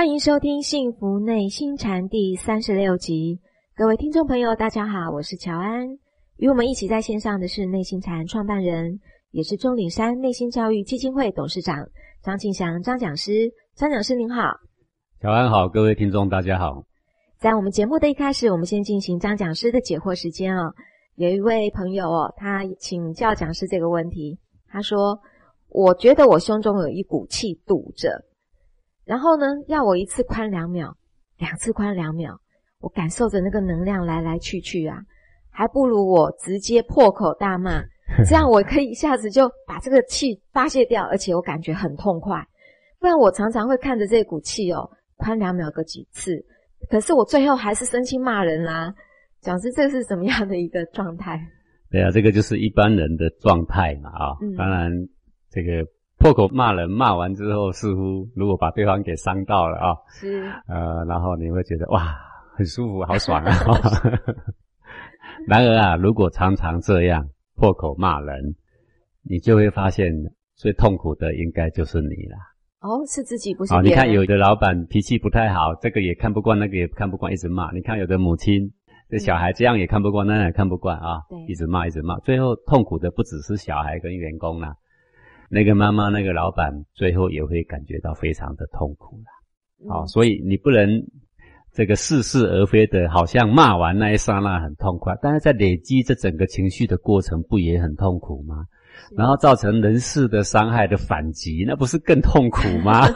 欢迎收听《幸福内心禅》第三十六集。各位听众朋友，大家好，我是乔安。与我们一起在线上的是内心禅创办人，也是钟岭山内心教育基金会董事长张庆祥张讲师。张讲师您好，乔安好，各位听众大家好。在我们节目的一开始，我们先进行张讲师的解惑时间哦。有一位朋友哦，他请教讲师这个问题，他说：“我觉得我胸中有一股气堵着。”然后呢，要我一次宽两秒，两次宽两秒，我感受着那个能量来来去去啊，还不如我直接破口大骂，这样我可以一下子就把这个气发泄掉，而且我感觉很痛快。不然我常常会看着这股气哦，宽两秒个几次，可是我最后还是生气骂人啦。讲师，这是怎么样的一个状态？对啊，这个就是一般人的状态嘛啊，当然这个。破口骂人，骂完之后，似乎如果把对方给伤到了啊，是，呃，然后你会觉得哇，很舒服，好爽啊。然而啊，如果常常这样破口骂人，你就会发现最痛苦的应该就是你了。哦，是自己不是？哦，你看有的老板脾气不太好，这个也看不惯，那个也看不惯，一直骂。你看有的母亲，这小孩这样也看不惯，那也看不惯啊，一直骂，一直骂，最后痛苦的不只是小孩跟员工啦。那个妈妈，那个老板，最后也会感觉到非常的痛苦了。好，所以你不能这个似是而非的，好像骂完那一刹那很痛快，但是在累积这整个情绪的过程，不也很痛苦吗？然后造成人事的伤害的反击，那不是更痛苦吗？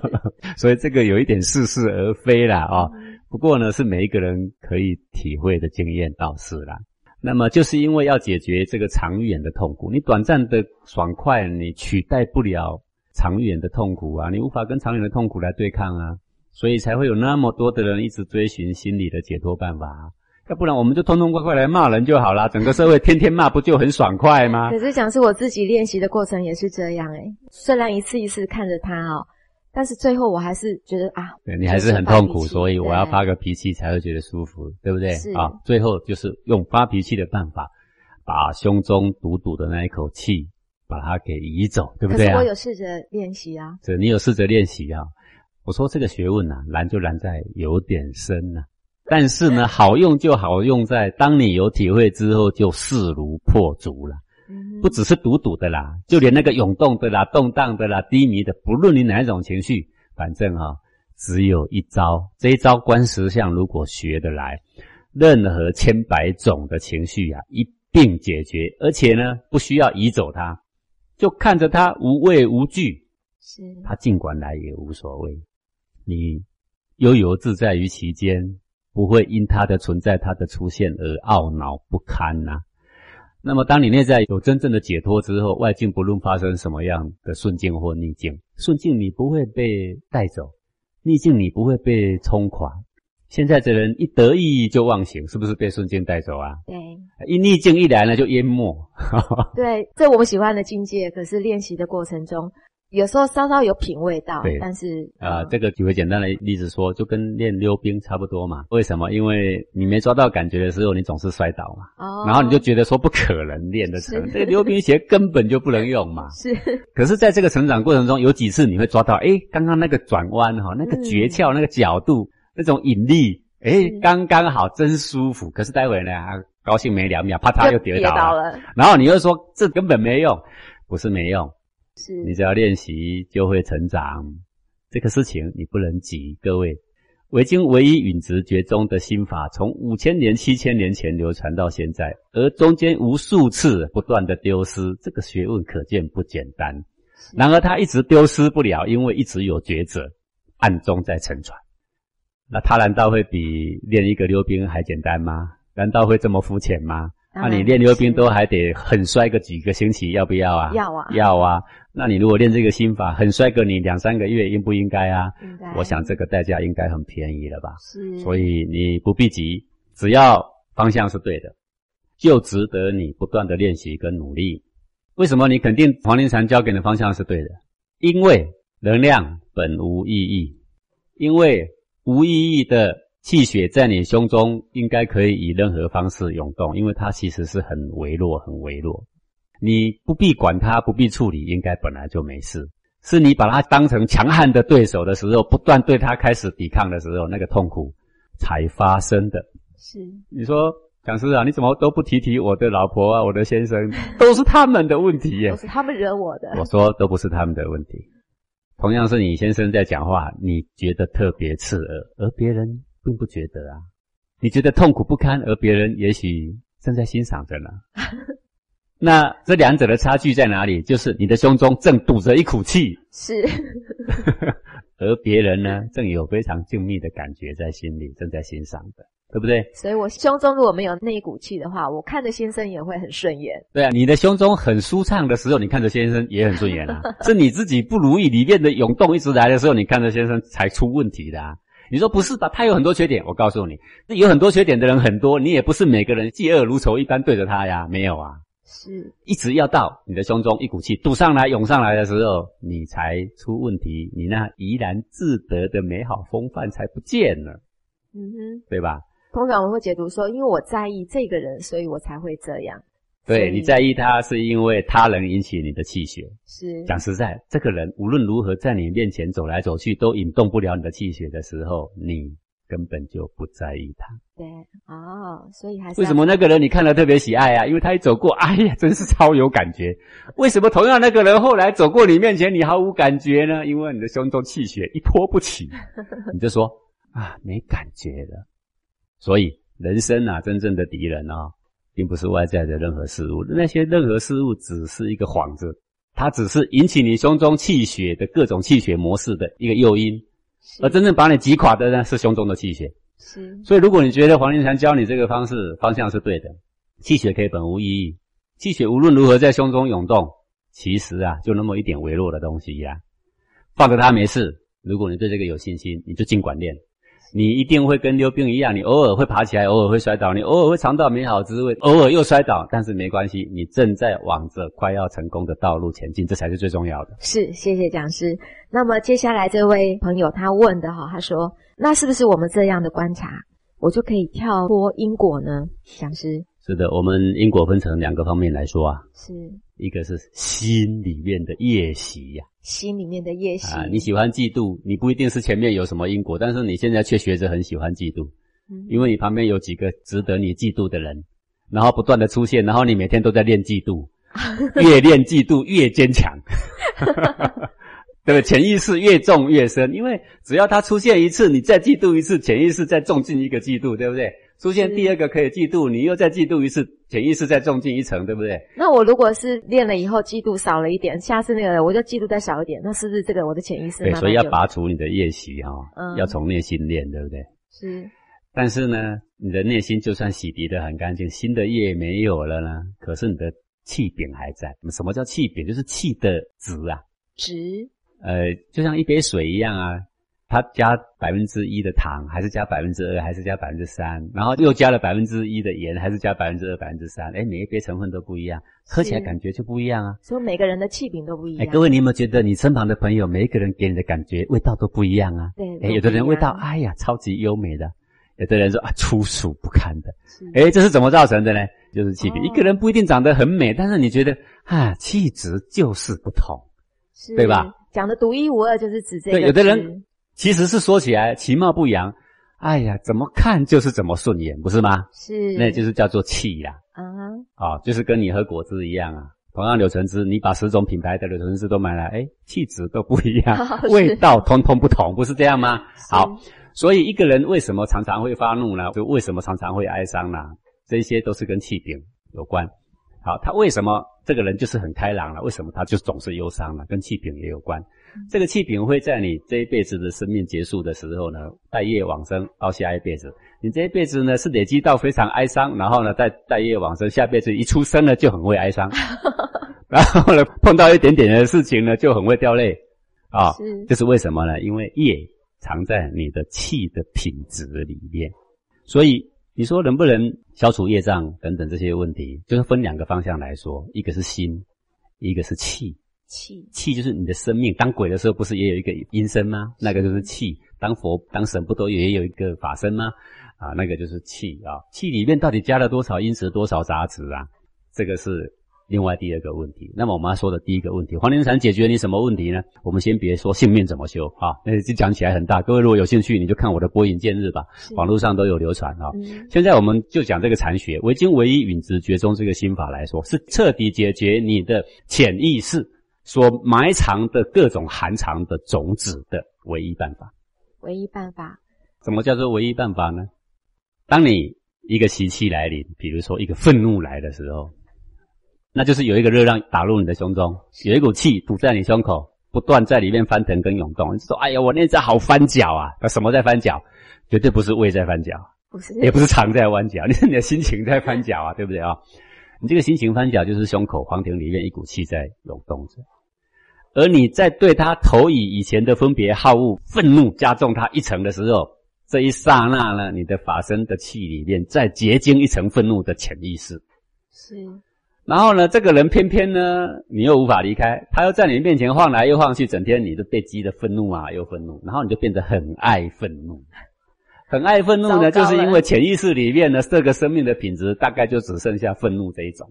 所以这个有一点似是而非啦啊。不过呢，是每一个人可以体会的经验倒是啦。那么就是因为要解决这个长远的痛苦，你短暂的爽快你取代不了长远的痛苦啊，你无法跟长远的痛苦来对抗啊，所以才会有那么多的人一直追寻心理的解脱办法。要不然我们就痛痛快快来骂人就好了，整个社会天天骂不就很爽快吗？可是讲是我自己练习的过程也是这样诶，虽然一次一次看着他哦。但是最后我还是觉得啊，对你还是很痛苦，所以我要发个脾气才会觉得舒服，对不对？啊，最后就是用发脾气的办法，把胸中堵堵的那一口气把它给移走，对不对啊？我有试着练习啊，这你有试着练习啊？我说这个学问啊，难就难在有点深呐，但是呢，好用就好用在当你有体会之后，就势如破竹了。不只是堵堵的啦，就连那个涌动的啦、动荡的啦、低迷的，不论你哪一种情绪，反正哈，只有一招。这一招观实相，如果学得来，任何千百种的情绪啊，一并解决，而且呢，不需要移走它，就看着它无畏无惧，是它尽管来也无所谓，你悠游自在于其间，不会因它的存在、它的出现而懊恼不堪呐。那么，当你内在有真正的解脱之后，外境不论发生什么样的顺境或逆境，顺境你不会被带走，逆境你不会被冲垮。现在的人一得意就忘形，是不是被顺境带走啊？对，一逆境一来呢，就淹没。对，这我们喜欢的境界，可是练习的过程中。有时候稍稍有品味到，但是啊，这个举个简单的例子说，就跟练溜冰差不多嘛。为什么？因为你没抓到感觉的时候，你总是摔倒嘛。哦。然后你就觉得说不可能练得成，这个溜冰鞋根本就不能用嘛。是。可是，在这个成长过程中，有几次你会抓到，哎，刚刚那个转弯哈，那个诀窍，那个角度，那种引力，哎，刚刚好，真舒服。可是待会呢，高兴没两秒，啪嚓又跌倒了。然后你又说这根本没用，不是没用。是你只要练习就会成长，这个事情你不能急。各位，维经唯一允直觉中的心法，从五千年、七千年前流传到现在，而中间无数次不断的丢失，这个学问可见不简单。然而他一直丢失不了，因为一直有觉者暗中在沉船。那他难道会比练一个溜冰还简单吗？难道会这么肤浅吗？那你练溜冰都还得狠摔个几个星期，要不要啊？要啊，要啊。那你如果练这个心法，很摔个你两三个月，应不应该啊？应该。我想这个代价应该很便宜了吧？是。所以你不必急，只要方向是对的，就值得你不断的练习跟努力。为什么你肯定黄庭禅教给你的方向是对的？因为能量本无意义，因为无意义的。气血在你胸中应该可以以任何方式涌动，因为它其实是很微弱、很微弱。你不必管他，不必处理，应该本来就没事。是你把他当成强悍的对手的时候，不断对他开始抵抗的时候，那个痛苦才发生的。是你说讲师啊，你怎么都不提提我的老婆啊，我的先生，都是他们的问题耶，都是他们惹我的。我说都不是他们的问题，同样是你先生在讲话，你觉得特别刺耳，而别人并不觉得啊。你觉得痛苦不堪，而别人也许正在欣赏着呢。那这两者的差距在哪里？就是你的胸中正堵着一口气，是，而别人呢，正有非常静谧的感觉在心里，正在欣赏的，对不对？所以我胸中如果没有那一股气的话，我看着先生也会很顺眼。对啊，你的胸中很舒畅的时候，你看着先生也很顺眼啊。是你自己不如意里面的涌动一直来的时候，你看着先生才出问题的。啊。你说不是吧？他有很多缺点，我告诉你，有很多缺点的人很多，你也不是每个人嫉恶如仇一般对着他呀，没有啊。是，一直要到你的胸中一股气堵上来、涌上来的时候，你才出问题，你那怡然自得的美好风范才不见了。嗯哼，对吧？通常我会解读说，因为我在意这个人，所以我才会这样。对你在意他，是因为他能引起你的气血。是，讲实在，这个人无论如何在你面前走来走去，都引动不了你的气血的时候，你。根本就不在意他，对，哦，所以还是为什么那个人你看了特别喜爱啊？因为他一走过，哎呀，真是超有感觉。为什么同样那个人后来走过你面前，你毫无感觉呢？因为你的胸中气血一波不起，你就说啊，没感觉了。所以人生啊，真正的敌人啊，并不是外在的任何事物，那些任何事物只是一个幌子，它只是引起你胸中气血的各种气血模式的一个诱因。而真正把你击垮的呢，是胸中的气血。是，所以如果你觉得黄庭禅教你这个方式方向是对的，气血可以本无意义，气血无论如何在胸中涌动，其实啊，就那么一点微弱的东西呀，放着它没事。如果你对这个有信心，你就尽管练。你一定会跟溜冰一样，你偶尔会爬起来，偶尔会摔倒，你偶尔会尝到美好滋味，偶尔又摔倒，但是没关系，你正在往着快要成功的道路前进，这才是最重要的。是，谢谢讲师。那么接下来这位朋友他问的哈，他说：“那是不是我们这样的观察，我就可以跳脱因果呢？”讲师。是的，我们因果分成两个方面来说啊，是一个是心里面的业习呀，心里面的业习啊，你喜欢嫉妒，你不一定是前面有什么因果，但是你现在却学着很喜欢嫉妒，因为你旁边有几个值得你嫉妒的人，然后不断的出现，然后你每天都在练嫉妒，越练嫉妒 越坚强。对不对？潜意识越重越深，因为只要他出现一次，你再嫉妒一次，潜意识再重进一个嫉妒，对不对？出现第二个可以嫉妒，你又再嫉妒一次，潜意识再重进一层，对不对？那我如果是练了以后嫉妒少了一点，下次那个我就嫉妒再少一点，那是不是这个我的潜意识？对，所以要拔除你的业习哈，嗯要从内心练，对不对？是。但是呢，你的内心就算洗涤的很干净，新的业没有了呢，可是你的气柄还在。什么叫气柄？就是气的值啊，值。呃，就像一杯水一样啊，它加百分之一的糖，还是加百分之二，还是加百分之三，然后又加了百分之一的盐，还是加百分之二、百分之三？哎，每一杯成分都不一样，喝起来感觉就不一样啊。所以每个人的气品都不一样。哎，各位，你有没有觉得你身旁的朋友，每一个人给你的感觉味道都不一样啊？对。哎，有的人味道，哎呀，超级优美的；有的人说啊，粗俗不堪的。哎，这是怎么造成的呢？就是气品。一个人不一定长得很美，但是你觉得啊，气质就是不同，对吧？讲的独一无二就是指这个。对，有的人其实是说起来其貌不扬，哎呀，怎么看就是怎么顺眼，不是吗？是，那就是叫做气呀。嗯，啊，就是跟你喝果汁一样啊，同样柳橙汁，你把十种品牌的柳橙汁都买来，哎，气质都不一样，味道通通不同，不是这样吗？好，所以一个人为什么常常会发怒呢？就为什么常常会哀伤呢？这些都是跟气病有关。好，他为什么这个人就是很开朗了？为什么他就总是忧伤了？跟气柄也有关。这个气柄会在你这一辈子的生命结束的时候呢，带业往生到下一辈子。你这一辈子呢是累积到非常哀伤，然后呢再带业往生，下辈子一出生呢就很会哀伤，然后呢碰到一点点的事情呢就很会掉泪啊。这是为什么呢？因为业藏在你的气的品质里面，所以。你说能不能消除业障等等这些问题，就是分两个方向来说，一个是心，一个是气。气气就是你的生命。当鬼的时候不是也有一个阴身吗？那个就是气。当佛当神不都也有一个法身吗？啊，那个就是气啊。气里面到底加了多少阴质，多少杂质啊？这个是另外第二个问题，那么我们要说的第一个问题，黄连禅解决你什么问题呢？我们先别说性命怎么修啊，那就讲起来很大。各位如果有兴趣，你就看我的播影见日吧，网络上都有流传啊。现在我们就讲这个禅学，唯经唯一允直觉中这个心法来说，是彻底解决你的潜意识所埋藏的各种含藏的种子的唯一办法。唯一办法？什么叫做唯一办法呢？当你一个习气来临，比如说一个愤怒来的时候。那就是有一个热量打入你的胸中，有一股气堵在你胸口，不断在里面翻腾跟涌动。你说：“哎呀，我内在好翻搅啊！”那什么在翻搅？绝对不是胃在翻搅，不是，也不是肠在弯搅，你 是你的心情在翻搅啊，对不对啊？你这个心情翻搅，就是胸口黄庭里面一股气在涌动着，而你在对他投以以前的分别好恶、愤怒加重他一层的时候，这一刹那呢，你的法身的气里面再结晶一层愤怒的潜意识，是。然后呢，这个人偏偏呢，你又无法离开，他又在你面前晃来又晃去，整天你都被激的愤怒啊，又愤怒，然后你就变得很爱愤怒，很爱愤怒呢，就是因为潜意识里面呢，这个生命的品质大概就只剩下愤怒这一种，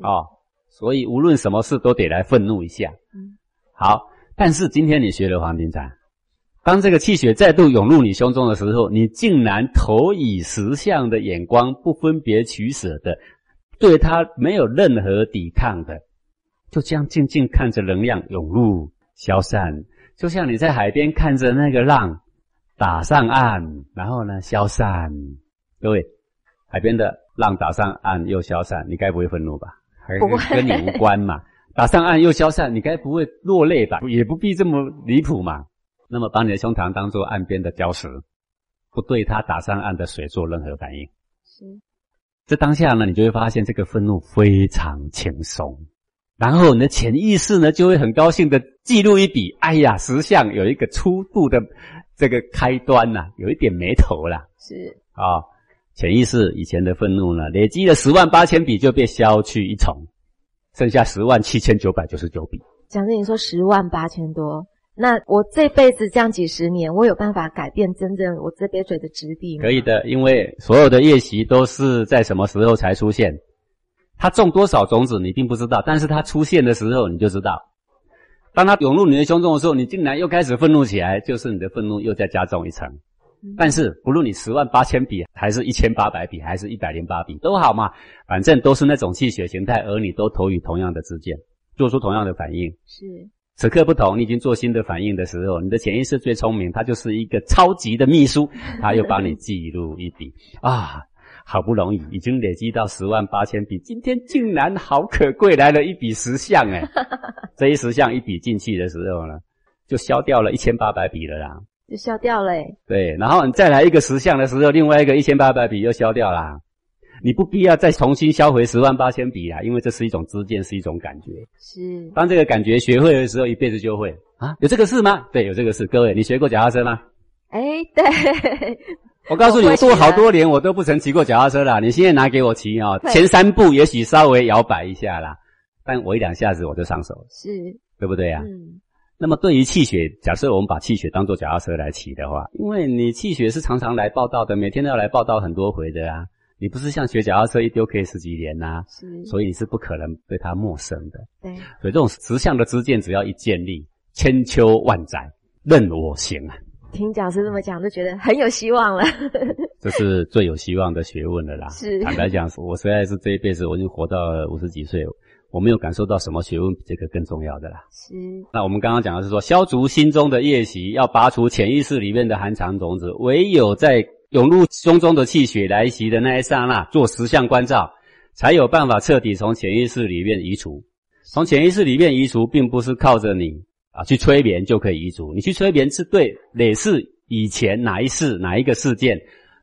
啊，所以无论什么事都得来愤怒一下。嗯，好，但是今天你学了黄庭禅，当这个气血再度涌入你胸中的时候，你竟然投以实相的眼光，不分别取舍的。对他没有任何抵抗的，就这样静静看着能量涌入消散，就像你在海边看着那个浪打上岸，然后呢消散。各位，海边的浪打上岸又消散，你该不会愤怒吧？不会，跟你无关嘛。打上岸又消散，你该不会落泪吧？也不必这么离谱嘛。那么把你的胸膛当做岸边的礁石，不对它打上岸的水做任何反应。是。这当下呢，你就会发现这个愤怒非常轻松，然后你的潜意识呢就会很高兴的记录一笔。哎呀，石像有一个初步的这个开端呐，有一点眉头了。是啊，潜意识以前的愤怒呢，累积了十万八千笔就被消去一重，剩下十万七千九百九十九笔。蒋正你说十万八千多。那我这辈子这样几十年，我有办法改变真正我这杯水的质地吗？可以的，因为所有的夜习都是在什么时候才出现？它种多少种子你并不知道，但是它出现的时候你就知道。当它涌入你的胸中的时候，你竟然又开始愤怒起来，就是你的愤怒又再加重一层。但是不论你十万八千笔，还是一千八百笔，还是一百零八笔都好嘛，反正都是那种气血形态，而你都投予同样的知见，做出同样的反应。是。此刻不同，你已经做新的反应的时候，你的潜意识最聪明，它就是一个超级的秘书，它又帮你记录一笔啊，好不容易已经累积到十万八千笔，今天竟然好可贵来了一笔十项哎，这一十项一笔进去的时候呢，就消掉了一千八百笔了啦，就消掉了。对，然后你再来一个十项的时候，另外一个一千八百笔又消掉啦。你不必要再重新销回十万八千笔啊，因为这是一种知见，是一种感觉。是，当这个感觉学会的时候，一辈子就会啊。有这个事吗？对，有这个事。各位，你学过脚踏车吗？哎，对。我告诉你，做好多年我都不曾骑过脚踏车啦。你现在拿给我骑啊，前三步也许稍微摇摆一下啦，但我一两下子我就上手了。是，对不对啊？嗯。那么对于气血，假设我们把气血当做脚踏车来骑的话，因为你气血是常常来报道的，每天都要来报道很多回的啊。你不是像学脚踏车一丢可以十几年呐，是，所以你是不可能对它陌生的。对，所以这种实相的知见，只要一建立，千秋万载任我行啊！听讲师这么讲，就觉得很有希望了。这是最有希望的学问了啦。是，坦白讲，我实在是这一辈子，我已经活到五十几岁，我没有感受到什么学问比这个更重要的啦。是。那我们刚刚讲的是说，消除心中的业习，要拔除潜意识里面的寒藏种子，唯有在。涌入胸中的气血来袭的那一刹那，做十相关照，才有办法彻底从潜意识里面移除。从潜意识里面移除，并不是靠着你啊去催眠就可以移除。你去催眠是对累世以前哪一世哪一个事件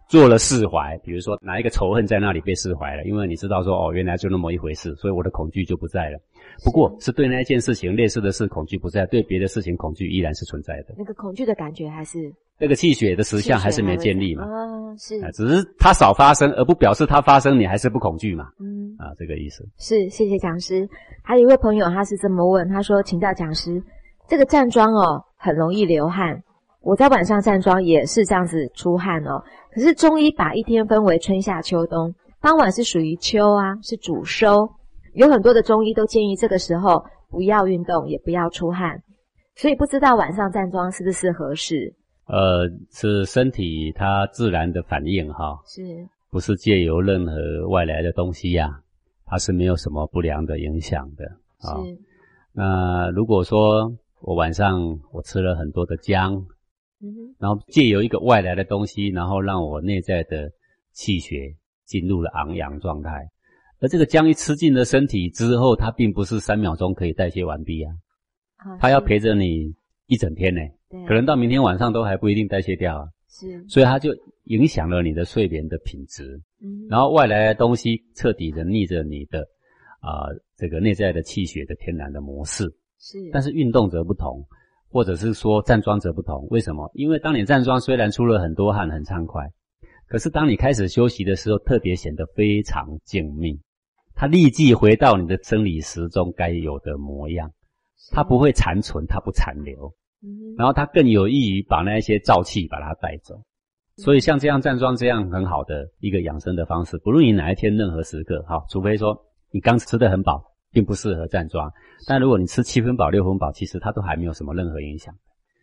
做了释怀，比如说哪一个仇恨在那里被释怀了，因为你知道说哦原来就那么一回事，所以我的恐惧就不在了。不过是对那一件事情类似的事恐惧不在，对别的事情恐惧依然是存在的。那个恐惧的感觉还是。那个气血的实相还是没建立嘛？啊，是，只是它少发生，而不表示它发生你还是不恐惧嘛？嗯，啊，这个意思。是，谢谢讲师。还有一位朋友，他是这么问，他说：“请教讲师，这个站桩哦，很容易流汗。我在晚上站桩也是这样子出汗哦。可是中医把一天分为春夏秋冬，傍晚是属于秋啊，是主收。有很多的中医都建议这个时候不要运动，也不要出汗，所以不知道晚上站桩是不是合适？呃，是身体它自然的反应哈，是，不是借由任何外来的东西呀？它是没有什么不良的影响的啊。那如果说我晚上我吃了很多的姜，嗯，然后借由一个外来的东西，然后让我内在的气血进入了昂扬状态，而这个姜一吃进了身体之后，它并不是三秒钟可以代谢完毕啊，它要陪着你一整天呢。可能到明天晚上都还不一定代谢掉啊，是，所以它就影响了你的睡眠的品质。嗯，然后外来的东西彻底的逆着你的啊这个内在的气血的天然的模式。是，但是运动则不同，或者是说站桩则不同。为什么？因为当你站桩虽然出了很多汗很畅快，可是当你开始休息的时候，特别显得非常静谧，它立即回到你的生理时钟该有的模样，它不会残存，它不残留。然后它更有益于把那些燥气把它带走，所以像这样站桩这样很好的一个养生的方式，不论你哪一天任何时刻，哈，除非说你刚吃的很饱，并不适合站桩。但如果你吃七分饱、六分饱，其实它都还没有什么任何影响。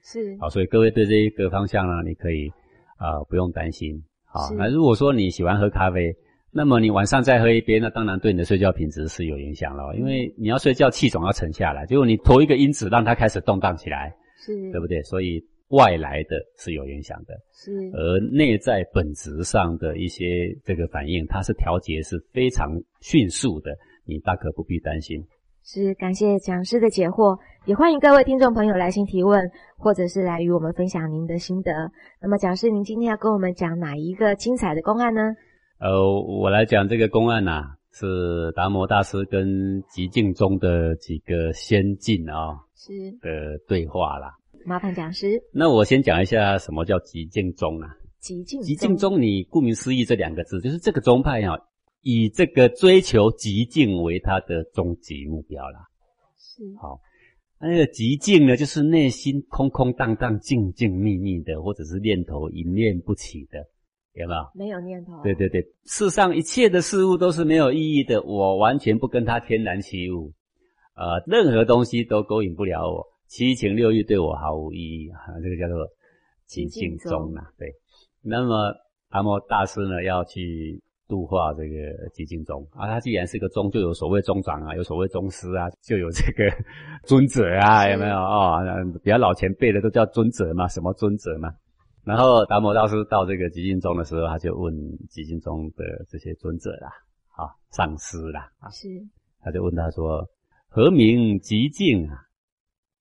是，好，所以各位对这一个方向呢，你可以啊不用担心。好，那如果说你喜欢喝咖啡，那么你晚上再喝一杯，那当然对你的睡觉品质是有影响了，因为你要睡觉，气总要沉下来，结果你投一个因子让它开始动荡起来。是，对不对？所以外来的是有影响的，是，而内在本质上的一些这个反应，它是调节是非常迅速的，你大可不必担心。是，感谢讲师的解惑，也欢迎各位听众朋友来信提问，或者是来与我们分享您的心得。那么，讲师，您今天要跟我们讲哪一个精彩的公案呢？呃，我来讲这个公案呐，是达摩大师跟极静中的几个先进啊。是的对话啦，麻烦讲师。那我先讲一下什么叫极静宗啊？极静极静宗，你顾名思义这两个字，就是这个宗派啊，以这个追求极境为他的终极目标啦。是好，那个极境呢，就是内心空空荡荡、静静谧谧的，或者是念头一念不起的，有没有？没有念头。对对对，世上一切的事物都是没有意义的，我完全不跟他天然起舞。呃，任何东西都勾引不了我，七情六欲对我毫无意义啊！这个叫做极静宗啊。对，那么阿摩大师呢，要去度化这个极静宗啊。他既然是个宗，就有所谓宗长啊，有所谓宗师啊，就有这个尊者啊，有没有啊？比较老前辈的都叫尊者嘛，什么尊者嘛？然后达摩大师到这个极静宗的时候，他就问极静宗的这些尊者啦，啊，上师啦，啊，是，他就问他说。何名极静啊？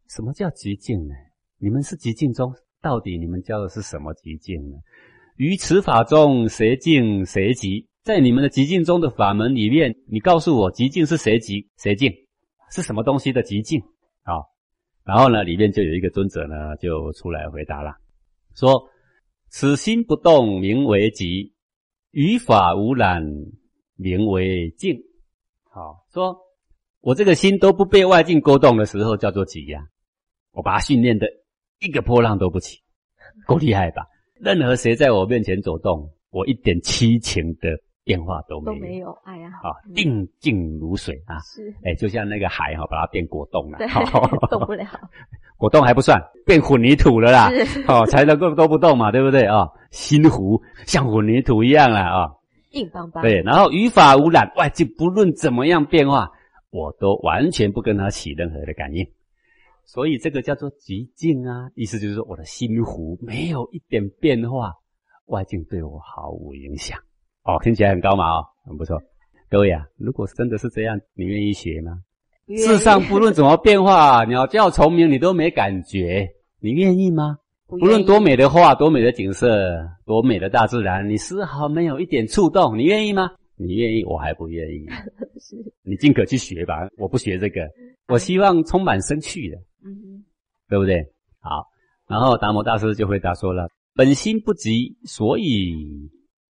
什么叫极静呢？你们是极静中，到底你们教的是什么极静呢？于此法中，谁静谁极？在你们的极静中的法门里面，你告诉我，极静是谁极谁静？是什么东西的极静啊？然后呢，里面就有一个尊者呢，就出来回答了，说：此心不动，名为极；于法无染，名为静。好说。我这个心都不被外境勾动的时候，叫做极呀。我把它训练的一个波浪都不起，够厉害吧？任何谁在我面前走动，我一点七情的变化都没有。都没有，哎呀，啊，定静如水啊。是，哎，就像那个海哈，把它变果冻了。对，动不了。果冻还不算，变混凝土了啦。哦，才能够都不动嘛，对不对啊？心湖像混凝土一样了啊，硬邦邦。对，然后语法无染，外境不论怎么样变化。我都完全不跟它起任何的感应，所以这个叫做极静啊，意思就是说我的心湖没有一点变化，外境对我毫无影响。哦，听起来很高嘛，哦，很不错。各位啊，如果真的是这样，你愿意学吗？世上不论怎么变化，鸟叫虫鸣你都没感觉，你愿意吗？不论多美的画，多美的景色，多美的大自然，你丝毫没有一点触动，你愿意吗？你愿意，我还不愿意。你尽可去学吧。我不学这个，我希望充满生趣的。嗯，对不对？好，然后达摩大师就回答说了：“本心不急，所以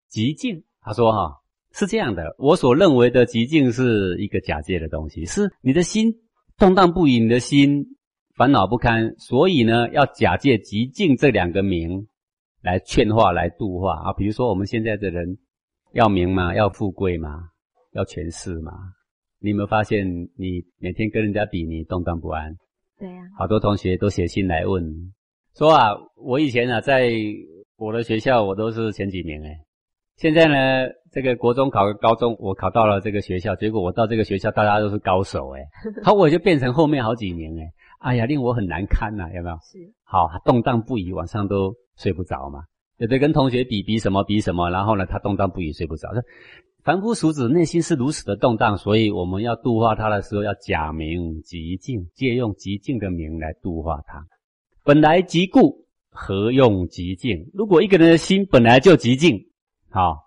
极静。”他说：“哈，是这样的，我所认为的极静是一个假借的东西，是你的心动荡不已，你的心烦恼不堪，所以呢，要假借极静这两个名来劝化、来度化啊。比如说我们现在的人。”要名嘛？要富贵嘛？要权势嘛？你有没有发现，你每天跟人家比，你动荡不安？对呀。好多同学都写信来问，说啊，我以前啊，在我的学校我都是前几名哎，现在呢，这个国中考高中，我考到了这个学校，结果我到这个学校，大家都是高手哎，好，我就变成后面好几名哎，哎呀，令我很难堪呐，有没有？是。好，动荡不已，晚上都睡不着嘛。有的跟同学比比什么比什么，然后呢，他动荡不已，睡不着。凡夫俗子内心是如此的动荡，所以我们要度化他的时候，要假名极静，借用极静的名来度化他。本来极固，何用极静？如果一个人的心本来就极静，好，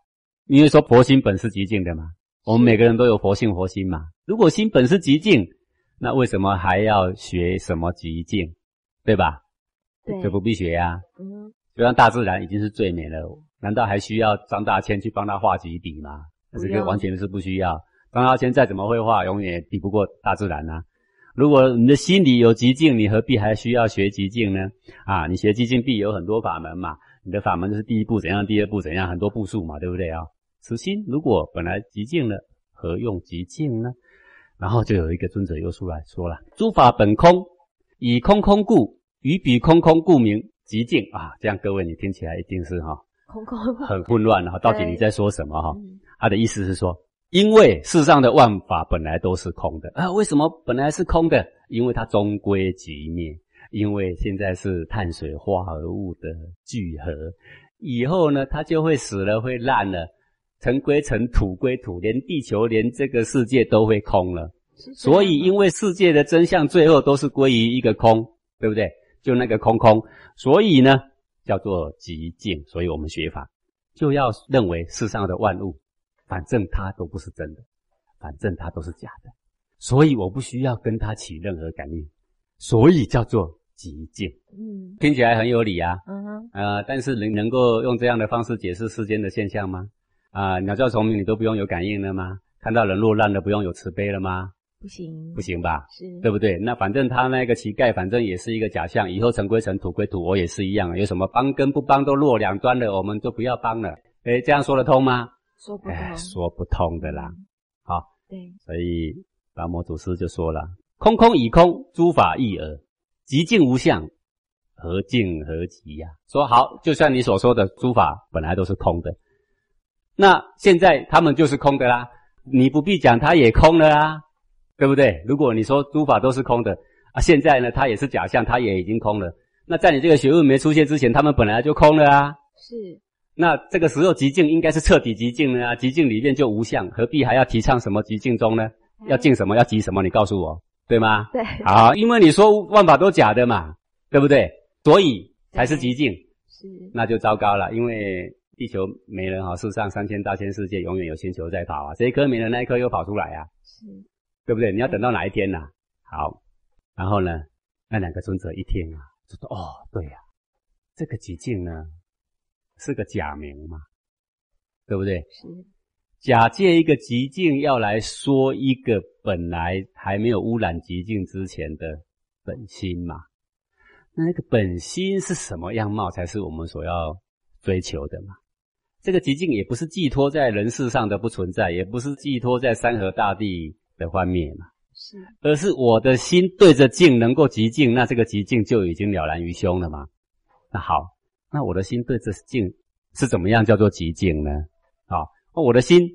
因为说佛心本是极静的嘛，我们每个人都有佛性佛心嘛。如果心本是极静，那为什么还要学什么极静？对吧？对，就不必学呀。嗯，就像大自然已经是最美了，难道还需要张大千去帮他画几笔吗？这个完全是不需要。张大千再怎么会画，永远比不过大自然呐。如果你的心里有极静，你何必还需要学极静呢？啊，你学极静必有很多法门嘛。你的法门就是第一步怎样，第二步怎样，很多步数嘛，对不对啊？此心如果本来极静了，何用极静呢？然后就有一个尊者又出来说了：诸法本空，以空空故，于彼空空故名极静啊。这样各位你听起来一定是哈，空空很混乱哈。到底你在说什么哈？他的意思是说，因为世上的万法本来都是空的啊，为什么本来是空的？因为它终归即灭，因为现在是碳水化合物的聚合，以后呢，它就会死了，会烂了，尘归尘，土归土，连地球，连这个世界都会空了。所以，因为世界的真相最后都是归于一个空，对不对？就那个空空，所以呢，叫做极境。所以我们学法就要认为世上的万物。反正它都不是真的，反正它都是假的，所以我不需要跟它起任何感应，所以叫做极静。嗯，听起来很有理啊。嗯哼。呃，但是能能够用这样的方式解释世间的现象吗？啊，鸟叫虫鸣你都不用有感应了吗？看到人落难了不用有慈悲了吗？不行，不行吧？是，对不对？那反正他那个乞丐，反正也是一个假象，以后尘归尘，土归土，我也是一样。有什么帮跟不帮都落两端了，我们就不要帮了。哎，这样说得通吗？说不通，说不通的啦。好，对，所以达摩祖师就说了：“空空以空，诸法一耳，极静无相，何静何极呀？”说好，就像你所说的，诸法本来都是空的，那现在他们就是空的啦。你不必讲，它也空了啊，对不对？如果你说诸法都是空的啊，现在呢，它也是假象，它也已经空了。那在你这个学问没出现之前，他们本来就空了啊。是。那这个时候极静应该是彻底极静呢？极静里面就无相，何必还要提倡什么极静中呢？要静什么？要极什么？你告诉我，对吗？对。好，因为你说万法都假的嘛，对不对？所以才是极境。是。那就糟糕了，因为地球没人哈，世上三千大千世界永远有星球在跑啊，这一颗没了，那一颗又跑出来啊。是。对不对？你要等到哪一天呢？好，然后呢，那两个尊者一听啊，就说：“哦，对呀，这个极境呢。”是个假名嘛，对不对？是假借一个极境要来说一个本来还没有污染极境之前的本心嘛。那那个本心是什么样貌才是我们所要追求的嘛？这个极境也不是寄托在人世上的不存在，也不是寄托在山河大地的幻灭嘛。是，而是我的心对着境能够极静，那这个极静就已经了然于胸了嘛。那好。那我的心对着镜是怎么样叫做极静呢？啊，我的心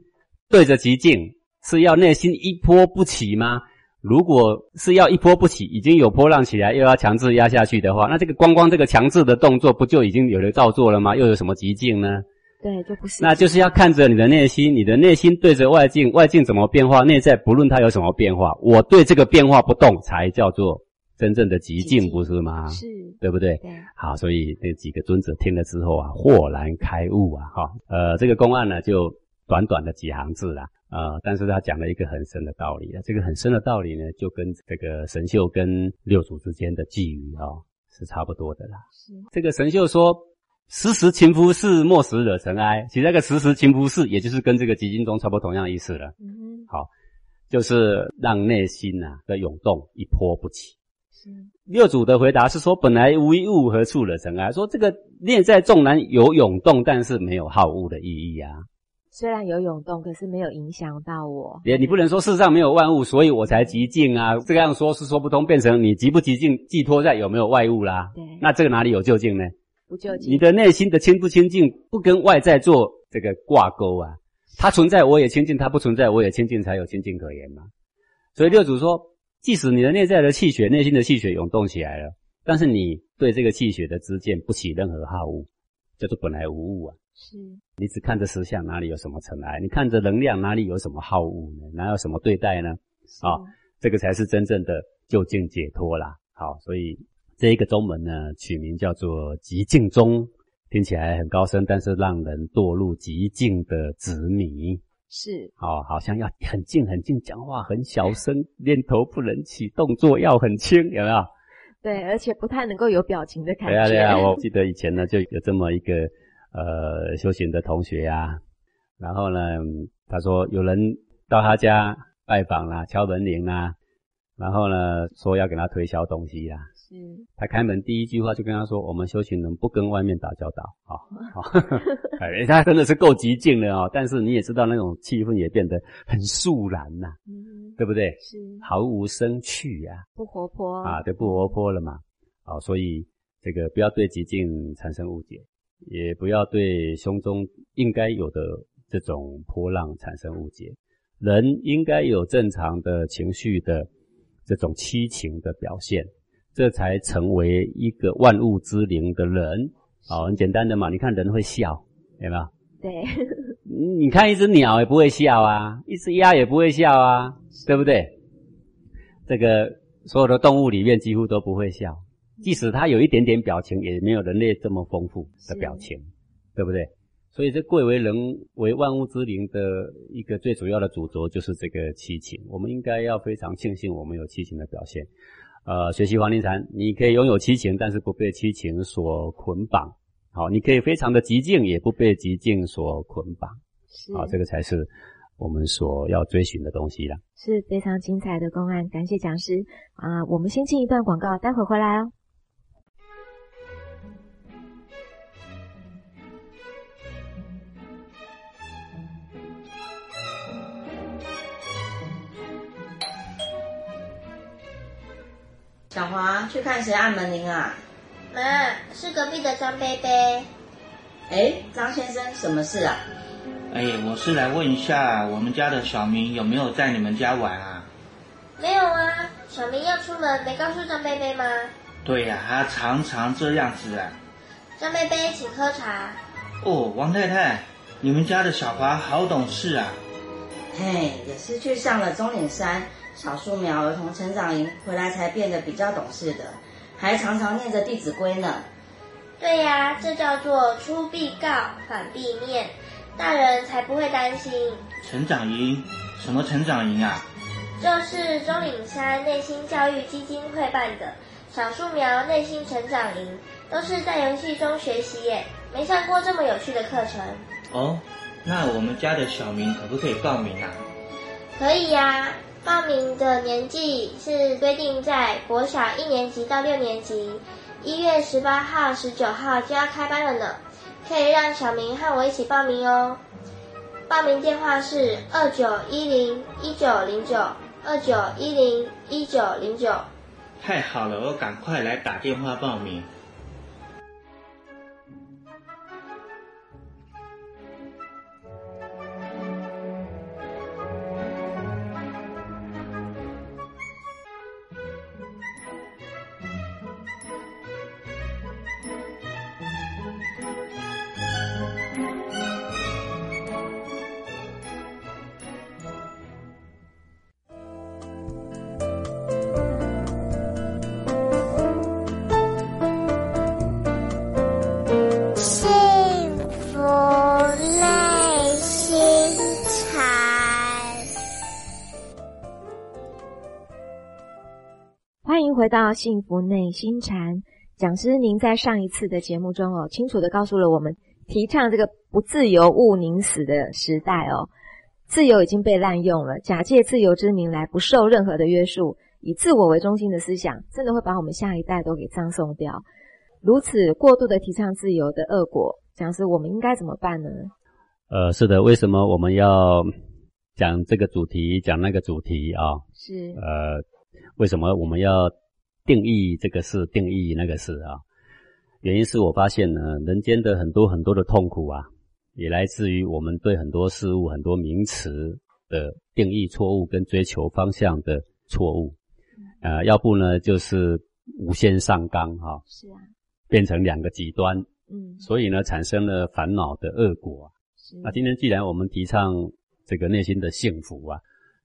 对着极静是要内心一波不起吗？如果是要一波不起，已经有波浪起来，又要强制压下去的话，那这个光光这个强制的动作不就已经有了造作了吗？又有什么极静呢？对，就不是。那就是要看着你的内心，你的内心对着外境，外境怎么变化，内在不论它有什么变化，我对这个变化不动，才叫做。真正的极静不是吗？是，对不对？对。好，所以那几个尊者听了之后啊，豁然开悟啊，哈，呃，这个公案呢，就短短的几行字啦，呃，但是他讲了一个很深的道理啊，这个很深的道理呢，就跟这个神秀跟六祖之间的寄语啊，是差不多的啦。是。这个神秀说：“时时勤拂拭，莫使惹尘埃。”其实那个“时时勤拂拭”，也就是跟这个集经中差不多同样意思了。嗯。好，就是让内心呐的涌动一波不起。六祖的回答是说：“本来无一物，何处惹尘埃？”说这个念在纵然有涌动，但是没有好物的意义啊。虽然有涌动，可是没有影响到我。也你不能说世上没有万物，所以我才极静啊。这样说是说不通，变成你极不极静寄托在有没有外物啦。对，那这个哪里有究竟呢？不究竟。你的内心的清不清净，不跟外在做这个挂钩啊。它存在我也清净，它不存在我也清净，才有清净可言嘛。所以六祖说，即使你的内在的气血、内心的气血涌动起来了，但是你对这个气血的知见不起任何好恶，叫做本来无物啊。是，你只看着实相，哪里有什么尘埃？你看着能量，哪里有什么好恶呢？哪有什么对待呢？啊，这个才是真正的究竟解脱啦。好，所以这一个宗门呢，取名叫做极静宗，听起来很高深，但是让人堕入极静的执迷。是，哦，好像要很静很静，讲话很小声，念头不能起，动作要很轻，有没有？对，而且不太能够有表情的感觉。对啊，对啊，我记得以前呢，就有这么一个。呃，修行的同学呀，然后呢，他说有人到他家拜访啦，敲门铃啦，然后呢，说要给他推销东西啦。是。他开门第一句话就跟他说：“我们修行人不跟外面打交道。”好，好 哎，他真的是够极静的哦。但是你也知道，那种气氛也变得很肃然呐，嗯，对不对？是。毫无生趣呀。不活泼。啊，对，不活泼了嘛。哦，所以这个不要对极静产生误解。也不要对胸中应该有的这种波浪产生误解。人应该有正常的情绪的这种七情的表现，这才成为一个万物之灵的人。好，很简单的嘛。你看人会笑，有没有？对。你看一只鸟也不会笑啊，一只鸭也不会笑啊，对不对？这个所有的动物里面几乎都不会笑。即使他有一点点表情，也没有人类这么丰富的表情，对不对？所以这贵为人为万物之灵的一个最主要的主轴，就是这个七情。我们应该要非常庆幸我们有七情的表现。呃，学习黄庭禅，你可以拥有七情，但是不被七情所捆绑。好，你可以非常的极静，也不被极静所捆绑。好，这个才是我们所要追寻的东西啦。是非常精彩的公案，感谢讲师啊！我们先进一段广告，待会回来哦。小华去看谁按门铃啊？妈，是隔壁的张贝贝。哎，张先生，什么事啊？哎，我是来问一下，我们家的小明有没有在你们家玩啊？没有啊，小明要出门，没告诉张贝贝吗？对呀，他常常这样子啊。张贝贝，请喝茶。哦，王太太，你们家的小华好懂事啊。嘿，也是去上了钟岭山。小树苗儿童成长营回来才变得比较懂事的，还常常念着《弟子规》呢。对呀，这叫做出必告，反必面，大人才不会担心。成长营？什么成长营啊？就是钟岭山内心教育基金会办的小树苗内心成长营，都是在游戏中学习耶，没上过这么有趣的课程。哦，那我们家的小明可不可以报名啊？可以呀。报名的年纪是规定在国小一年级到六年级，一月十八号、十九号就要开班了呢，可以让小明和我一起报名哦。报名电话是二九一零一九零九二九一零一九零九。太好了，我赶快来打电话报名。回到幸福内心禅讲师，您在上一次的节目中哦，清楚的告诉了我们，提倡这个不自由勿宁死的时代哦，自由已经被滥用了，假借自由之名来不受任何的约束，以自我为中心的思想，真的会把我们下一代都给葬送掉。如此过度的提倡自由的恶果，讲师，我们应该怎么办呢？呃，是的，为什么我们要讲这个主题，讲那个主题啊？是，呃，为什么我们要定义这个事，定义那个事啊？原因是我发现呢，人间的很多很多的痛苦啊，也来自于我们对很多事物、很多名词的定义错误，跟追求方向的错误。呃，要不呢，就是无限上纲哈，是啊，变成两个极端，嗯，所以呢，产生了烦恼的恶果。那今天既然我们提倡这个内心的幸福啊，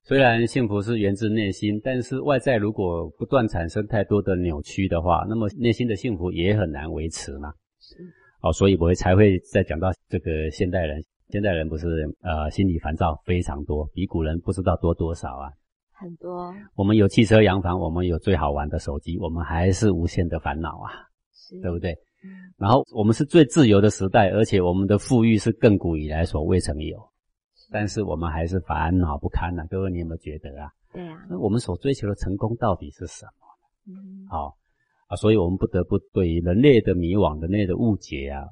虽然幸福是源自内心，但是外在如果不断产生太多的扭曲的话，那么内心的幸福也很难维持嘛。是，哦，所以我才会再讲到这个现代人，现代人不是呃心理烦躁非常多，比古人不知道多多少啊。很多。我们有汽车洋房，我们有最好玩的手机，我们还是无限的烦恼啊，对不对？然后我们是最自由的时代，而且我们的富裕是亘古以来所未曾有，但是我们还是烦恼不堪呐。各位，你有没有觉得啊？对啊。那我们所追求的成功到底是什么？嗯，好啊，所以我们不得不对人类的迷惘、人类的误解啊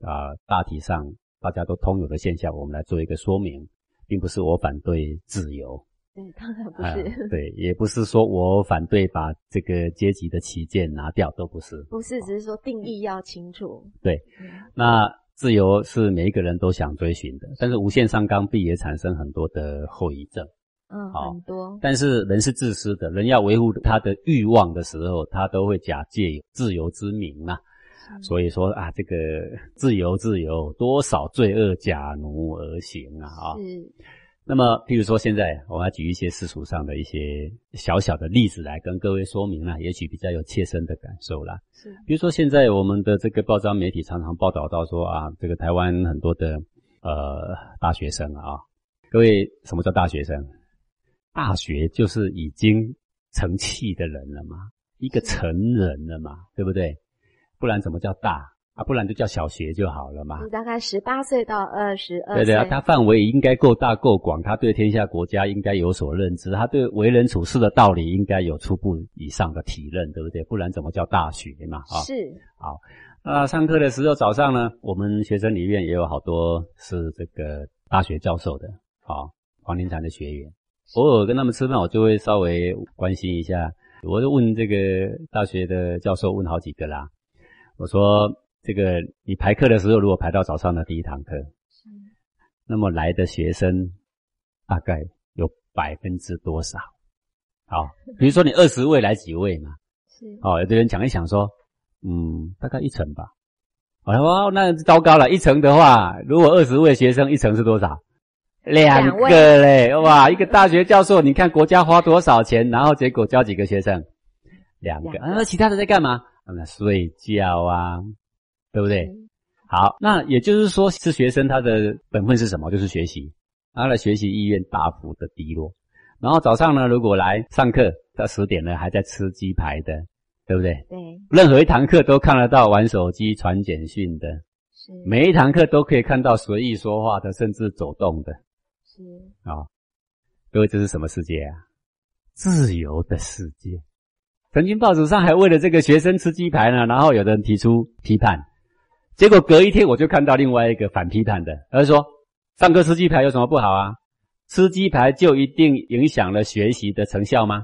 啊，大体上大家都通有的现象，我们来做一个说明，并不是我反对自由。对，当然不是。对，也不是说我反对把这个阶级的旗舰拿掉，都不是。不是，只是说定义要清楚。对，那自由是每一个人都想追寻的，但是无限上纲必也产生很多的后遗症。嗯，很多。但是人是自私的，人要维护他的欲望的时候，他都会假借自由之名啊。所以说啊，这个自由，自由，多少罪恶假奴而行啊！啊。是。那么，比如说，现在我要举一些世俗上的一些小小的例子来跟各位说明了，也许比较有切身的感受啦。是，比如说，现在我们的这个报章媒体常常报道到说啊，这个台湾很多的呃大学生啊，各位什么叫大学生？大学就是已经成器的人了嘛，一个成人了嘛，对不对？不然怎么叫大？啊，不然就叫小学就好了嘛。大概十八岁到二十二。对对啊，他范围应该够大够广，他对天下国家应该有所认知，他对为人处事的道理应该有初步以上的体认，对不对？不然怎么叫大学嘛？啊，是。好，那上课的时候早上呢，我们学生里面也有好多是这个大学教授的，好，黄庭禅的学员，偶尔跟他们吃饭，我就会稍微关心一下，我就问这个大学的教授问好几个啦，我说。这个你排课的时候，如果排到早上的第一堂课，那么来的学生大概有百分之多少？好，比如说你二十位来几位嘛？是哦，有的人讲一想说，嗯，大概一成吧。哦，那糟糕了，一成的话，如果二十位学生，一成是多少？两个嘞，哇，一个大学教授，你看国家花多少钱，然后结果教几个学生？两个，那其他的在干嘛？那睡觉啊。对不对？好，那也就是说，是学生他的本分是什么？就是学习，他的学习意愿大幅的低落。然后早上呢，如果来上课，到十点了还在吃鸡排的，对不对？对。任何一堂课都看得到玩手机、传简讯的，是。每一堂课都可以看到随意说话的，甚至走动的，是。啊，各位，这是什么世界啊？自由的世界。曾经报纸上还为了这个学生吃鸡排呢，然后有人提出批判。结果隔一天我就看到另外一个反批判的，他说：“上课吃鸡排有什么不好啊？吃鸡排就一定影响了学习的成效吗？”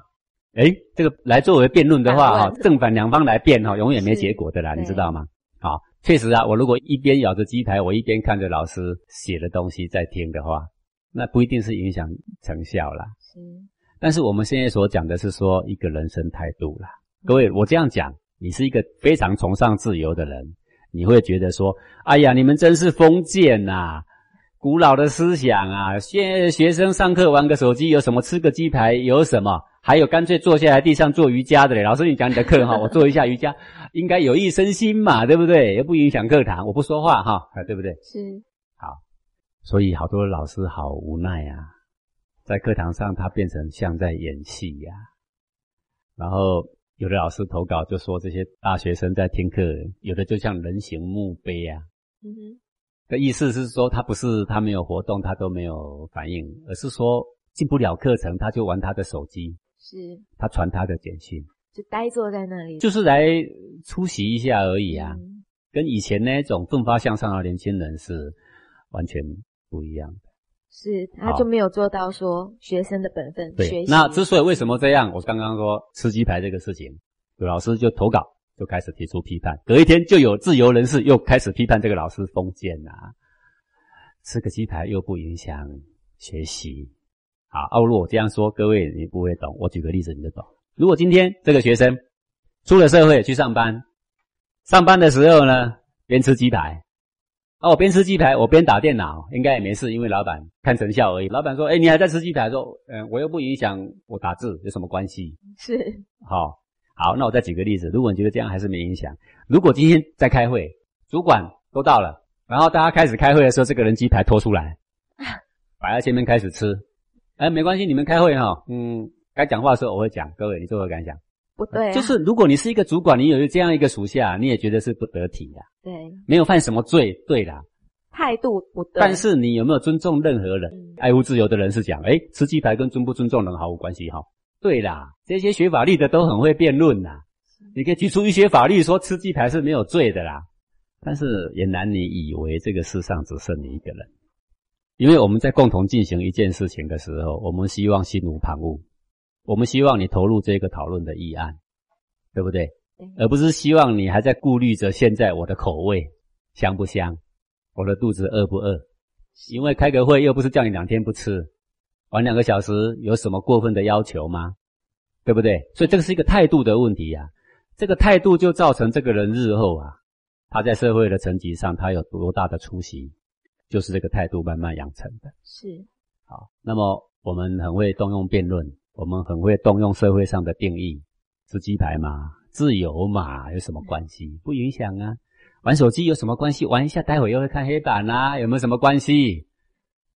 哎，这个来作为辩论的话，哈，正反两方来辩，哈，永远没结果的啦，你知道吗？好，确实啊，我如果一边咬着鸡排，我一边看着老师写的东西在听的话，那不一定是影响成效啦。是，但是我们现在所讲的是说一个人生态度啦。各位，我这样讲，你是一个非常崇尚自由的人。你会觉得说：“哎呀，你们真是封建呐，古老的思想啊！现在学生上课玩个手机有什么？吃个鸡排有什么？还有干脆坐下来地上做瑜伽的嘞。老师，你讲你的课哈，我做一下瑜伽，应该有益身心嘛，对不对？又不影响课堂，我不说话哈，对不对？是好，所以好多老师好无奈啊，在课堂上他变成像在演戏呀，然后。有的老师投稿就说，这些大学生在听课，有的就像人形墓碑啊。嗯哼，的意思是说，他不是他没有活动，他都没有反应，而是说进不了课程，他就玩他的手机，是，他传他的简讯，就呆坐在那里，就是来出席一下而已啊。跟以前那种奋发向上的年轻人是完全不一样的。是，他就没有做到说学生的本分。对，那之所以为什么这样，我刚刚说吃鸡排这个事情，有老师就投稿，就开始提出批判。隔一天就有自由人士又开始批判这个老师封建啊，吃个鸡排又不影响学习。好，奥若这样说，各位你不会懂。我举个例子你就懂。如果今天这个学生出了社会去上班，上班的时候呢，边吃鸡排。哦，我边吃鸡排，我边打电脑，应该也没事，因为老板看成效而已。老板说：“哎，你还在吃鸡排？”说：“嗯，我又不影响我打字，有什么关系？”是，好，好，那我再举个例子。如果你觉得这样还是没影响，如果今天在开会，主管都到了，然后大家开始开会的时候，这个人鸡排拖出来，摆在前面开始吃，哎，没关系，你们开会哈，嗯，该讲话的时候我会讲。各位，你作何感想？不对，就是如果你是一个主管，你有这样一个属下，你也觉得是不得体的。对，没有犯什么罪，对啦，态度不对。但是你有没有尊重任何人？爱护自由的人是讲，哎，吃鸡排跟尊不尊重人毫无关系哈。对啦，这些学法律的都很会辩论呐，你可以提出一些法律说吃鸡排是没有罪的啦。但是也难你以为这个世上只剩你一个人，因为我们在共同进行一件事情的时候，我们希望心无旁骛。我们希望你投入这个讨论的议案，对不对？而不是希望你还在顾虑着现在我的口味香不香，我的肚子饿不饿？因为开个会又不是叫你两天不吃，玩两个小时有什么过分的要求吗？对不对？所以这个是一个态度的问题呀。这个态度就造成这个人日后啊，他在社会的层级上他有多大的出息，就是这个态度慢慢养成的。是好，那么我们很会动用辩论。我们很会动用社会上的定义，吃鸡排嘛，自由嘛，有什么关系？不影响啊。玩手机有什么关系？玩一下，待会又会看黑板啦，有没有什么关系？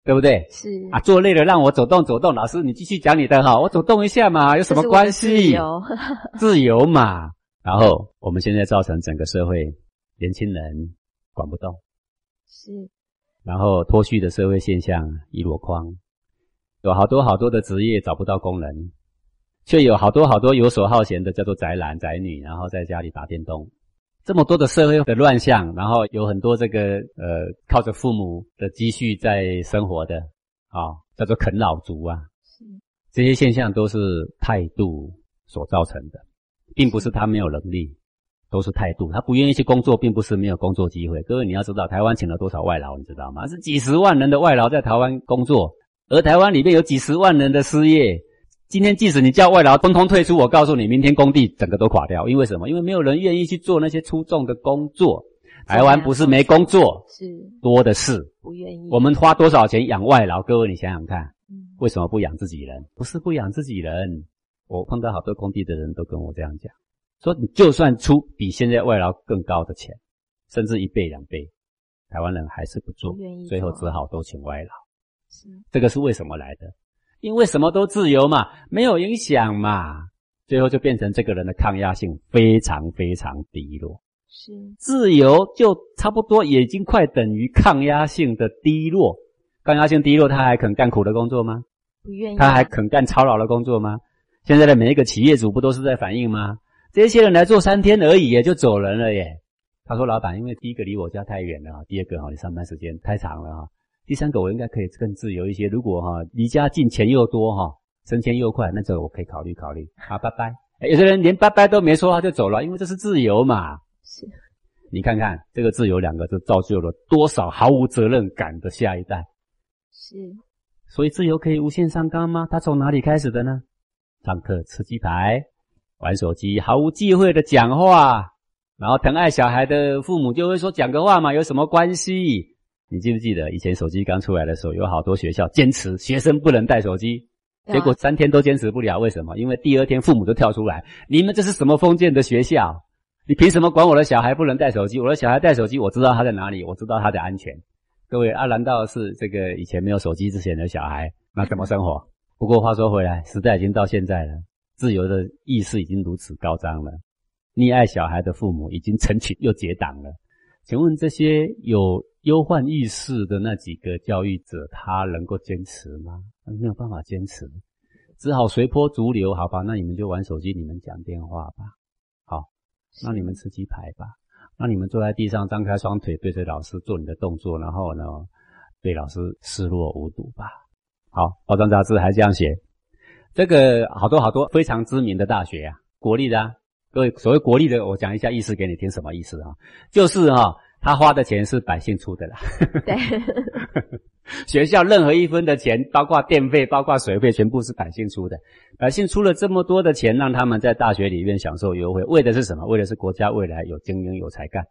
对不对？是啊，坐累了让我走动走动。老师，你继续讲你的哈，我走动一下嘛，有什么关系？自由，自由嘛。然后我们现在造成整个社会年轻人管不动，是，然后脱序的社会现象一箩筐。有好多好多的职业找不到工人，却有好多好多游手好闲的叫做宅男宅女，然后在家里打电动。这么多的社会的乱象，然后有很多这个呃靠着父母的积蓄在生活的啊，叫做啃老族啊。这些现象都是态度所造成的，并不是他没有能力，都是态度。他不愿意去工作，并不是没有工作机会。各位你要知道，台湾请了多少外劳，你知道吗？是几十万人的外劳在台湾工作。而台湾里面有几十万人的失业，今天即使你叫外劳通通退出，我告诉你，明天工地整个都垮掉。因为什么？因为没有人愿意去做那些出众的工作。台湾不是没工作，是多的是不愿意。我们花多少钱养外劳？各位你想想看，为什么不养自己人？不是不养自己人。我碰到好多工地的人都跟我这样讲，说你就算出比现在外劳更高的钱，甚至一倍两倍，台湾人还是不做，最后只好都请外劳。这个是为什么来的？因为什么都自由嘛，没有影响嘛，最后就变成这个人的抗压性非常非常低落。是自由就差不多已经快等于抗压性的低落。抗压性低落，他还肯干苦的工作吗？不愿意。他还肯干操劳的工作吗？现在的每一个企业主不都是在反映吗？这些人来做三天而已，也就走人了耶。他说：“老板，因为第一个离我家太远了，第二个哈，你上班时间太长了哈。”第三个我应该可以更自由一些。如果哈离家近钱又多哈升迁又快，那这个我可以考虑考虑。好，拜拜。有些人连拜拜都没说他就走了，因为这是自由嘛。是，你看看这个自由两个字造就了多少毫无责任感的下一代。是，所以自由可以无限上纲吗？他从哪里开始的呢？上课吃鸡排，玩手机，毫无忌讳的讲话，然后疼爱小孩的父母就会说讲个话嘛，有什么关系？你记不记得以前手机刚出来的时候，有好多学校坚持学生不能带手机，结果三天都坚持不了。为什么？因为第二天父母就跳出来：“你们这是什么封建的学校？你凭什么管我的小孩不能带手机？我的小孩带手机，我知道他在哪里，我知道他的安全。”各位啊，难道是这个以前没有手机之前的小孩，那怎么生活？不过话说回来，时代已经到现在了，自由的意识已经如此高涨了，溺爱小孩的父母已经成群又结党了。请问这些有？忧患意识的那几个教育者，他能够坚持吗？没有办法坚持，只好随波逐流。好吧，那你们就玩手机，你们讲电话吧。好，那你们吃鸡排吧。那你们坐在地上，张开双腿对着老师做你的动作，然后呢，对老师视若无睹吧。好，包装杂志还这样写，这个好多好多非常知名的大学啊，国立的，啊，各位所谓国立的，我讲一下意思给你听，什么意思啊？就是哈，他花的钱是百姓出的啦。对，学校任何一分的钱，包括电费、包括水费，全部是百姓出的。百姓出了这么多的钱，让他们在大学里面享受优惠，为的是什么？为的是国家未来有精英、有才干。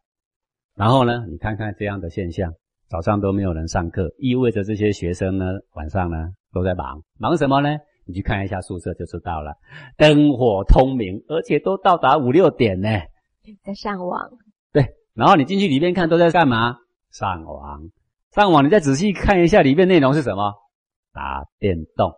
然后呢，你看看这样的现象。早上都没有人上课，意味着这些学生呢，晚上呢都在忙，忙什么呢？你去看一下宿舍就知道了，灯火通明，而且都到达五六点呢，在上网。对，然后你进去里面看都在干嘛？上网，上网，你再仔细看一下里面内容是什么？打电动，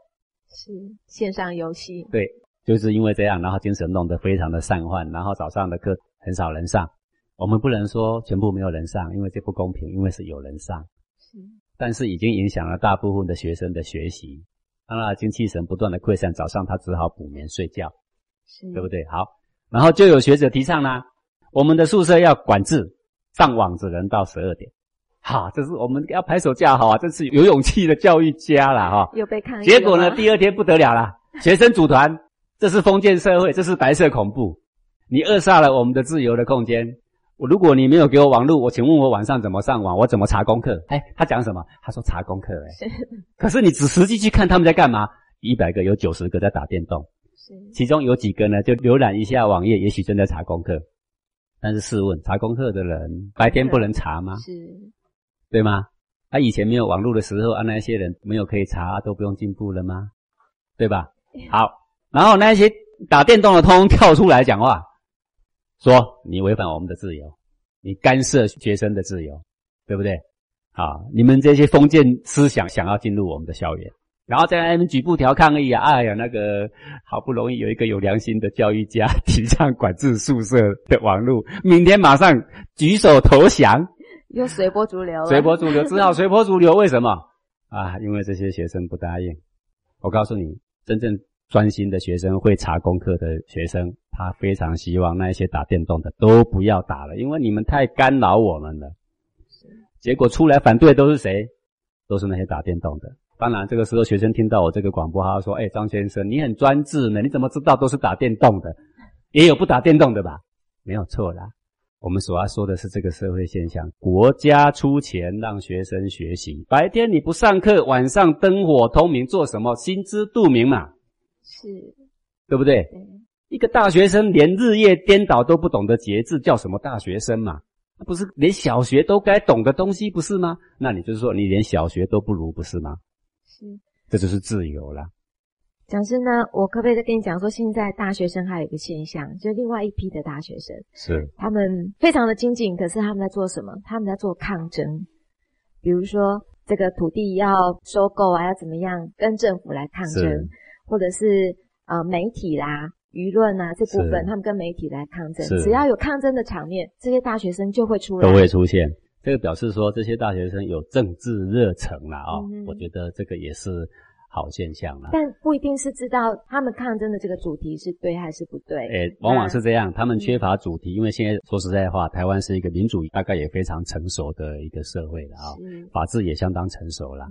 是线上游戏。对，就是因为这样，然后精神弄得非常的散涣，然后早上的课很少人上。我们不能说全部没有人上，因为这不公平，因为是有人上，是，但是已经影响了大部分的学生的学习，让他精气神不断的溃散，早上他只好补眠睡觉，是，对不对？好，然后就有学者提倡啦，我们的宿舍要管制，上网只能到十二点，好，这是我们要拍手叫好啊，这是有勇气的教育家了哈，又被抗议，结果呢，第二天不得了了，学生组团，这是封建社会，这是白色恐怖，你扼杀了我们的自由的空间。我如果你没有给我网络，我请问我晚上怎么上网？我怎么查功课？哎，他讲什么？他说查功课。哎，可是你只实际去看他们在干嘛？一百个有九十个在打电动，其中有几个呢？就浏览一下网页，也许正在查功课。但是试问，查功课的人白天不能查吗？是，对吗？他以前没有网络的时候，啊，那些人没有可以查，都不用进步了吗？对吧？好，然后那些打电动的通通跳出来讲话。说你违反我们的自由，你干涉学生的自由，对不对？啊，你们这些封建思想想要进入我们的校园，然后在那边举布条抗议啊！哎呀，那个好不容易有一个有良心的教育家提倡管制宿舍的网络，明天马上举手投降，又随波逐流了。随波逐流，只好随波逐流。为什么 啊？因为这些学生不答应。我告诉你，真正专心的学生会查功课的学生。他非常希望那些打电动的都不要打了，因为你们太干扰我们了。结果出来反对都是谁？都是那些打电动的。当然，这个时候学生听到我这个广播，他说：“哎，张先生，你很专制呢，你怎么知道都是打电动的？也有不打电动的吧？没有错啦。我们所要说的是这个社会现象：国家出钱让学生学习，白天你不上课，晚上灯火通明，做什么？心知肚明嘛。是，对不对？一个大学生连日夜颠倒都不懂得节制，叫什么大学生嘛？那不是连小学都该懂的东西，不是吗？那你就是说你连小学都不如，不是吗？是，这就是自由了。讲师呢，我可不可以再跟你讲说，现在大学生还有一个现象，就是另外一批的大学生，是他们非常的精进，可是他们在做什么？他们在做抗争。比如说这个土地要收购啊，要怎么样跟政府来抗争，或者是呃媒体啦。舆论啊，这部分他们跟媒体来抗争，只要有抗争的场面，这些大学生就会出来，都会出现。这个表示说，这些大学生有政治热忱了啊！我觉得这个也是好现象了。但不一定是知道他们抗争的这个主题是对还是不对。诶，往往是这样，他们缺乏主题，因为现在说实在话，台湾是一个民主，大概也非常成熟的一个社会了啊，法治也相当成熟了。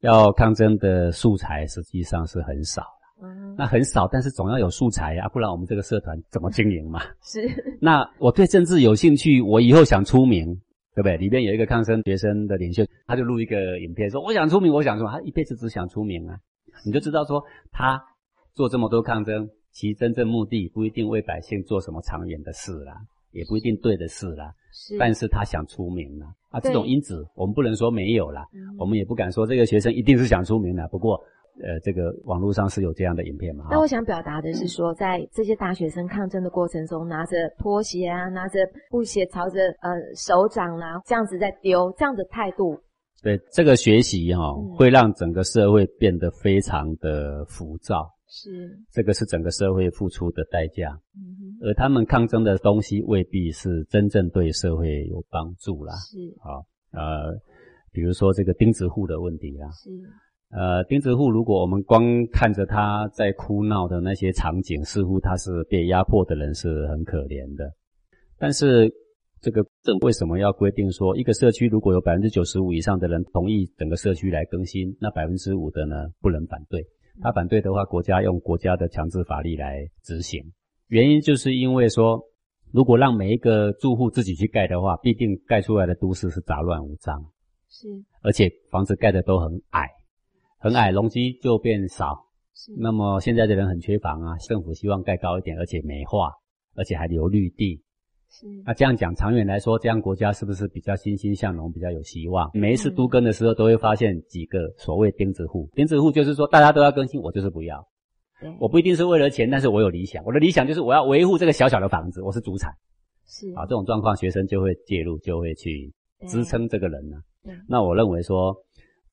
要抗争的素材实际上是很少。那很少，但是总要有素材呀，不然我们这个社团怎么经营嘛？是。那我对政治有兴趣，我以后想出名，对不对？里边有一个抗生学生的领袖，他就录一个影片说：“我想出名，我想出。”他一辈子只想出名啊！你就知道说，他做这么多抗争，其真正目的不一定为百姓做什么长远的事啦，也不一定对的事啦。是。但是他想出名啦啊！这种因子我们不能说没有啦，我们也不敢说这个学生一定是想出名的。不过。呃，这个网络上是有这样的影片吗？那我想表达的是说，在这些大学生抗争的过程中，拿着拖鞋啊，拿着布鞋朝着呃手掌啦，这样子在丢，这样的态度。对，这个学习哈，会让整个社会变得非常的浮躁。是，这个是整个社会付出的代价。嗯。而他们抗争的东西未必是真正对社会有帮助啦。是。好，呃，比如说这个钉子户的问题啊。是。呃，钉子户，如果我们光看着他在哭闹的那些场景，似乎他是被压迫的人，是很可怜的。但是这个政为什么要规定说，一个社区如果有百分之九十五以上的人同意整个社区来更新，那百分之五的呢不能反对。他反对的话，国家用国家的强制法律来执行。原因就是因为说，如果让每一个住户自己去盖的话，必定盖出来的都市是杂乱无章，是，而且房子盖的都很矮，很矮，容积就变少。那么现在的人很缺房啊，政府希望盖高一点，而且美化，而且还留绿地。是，那这样讲，长远来说，这样国家是不是比较欣欣向荣，比较有希望？每一次都更的时候，都会发现几个所谓钉子户。钉子户就是说，大家都要更新，我就是不要。对，我不一定是为了钱，但是我有理想。我的理想就是我要维护这个小小的房子，我是主产。是啊，这种状况，学生就会介入，就会去支撑这个人呢。对，那我认为说。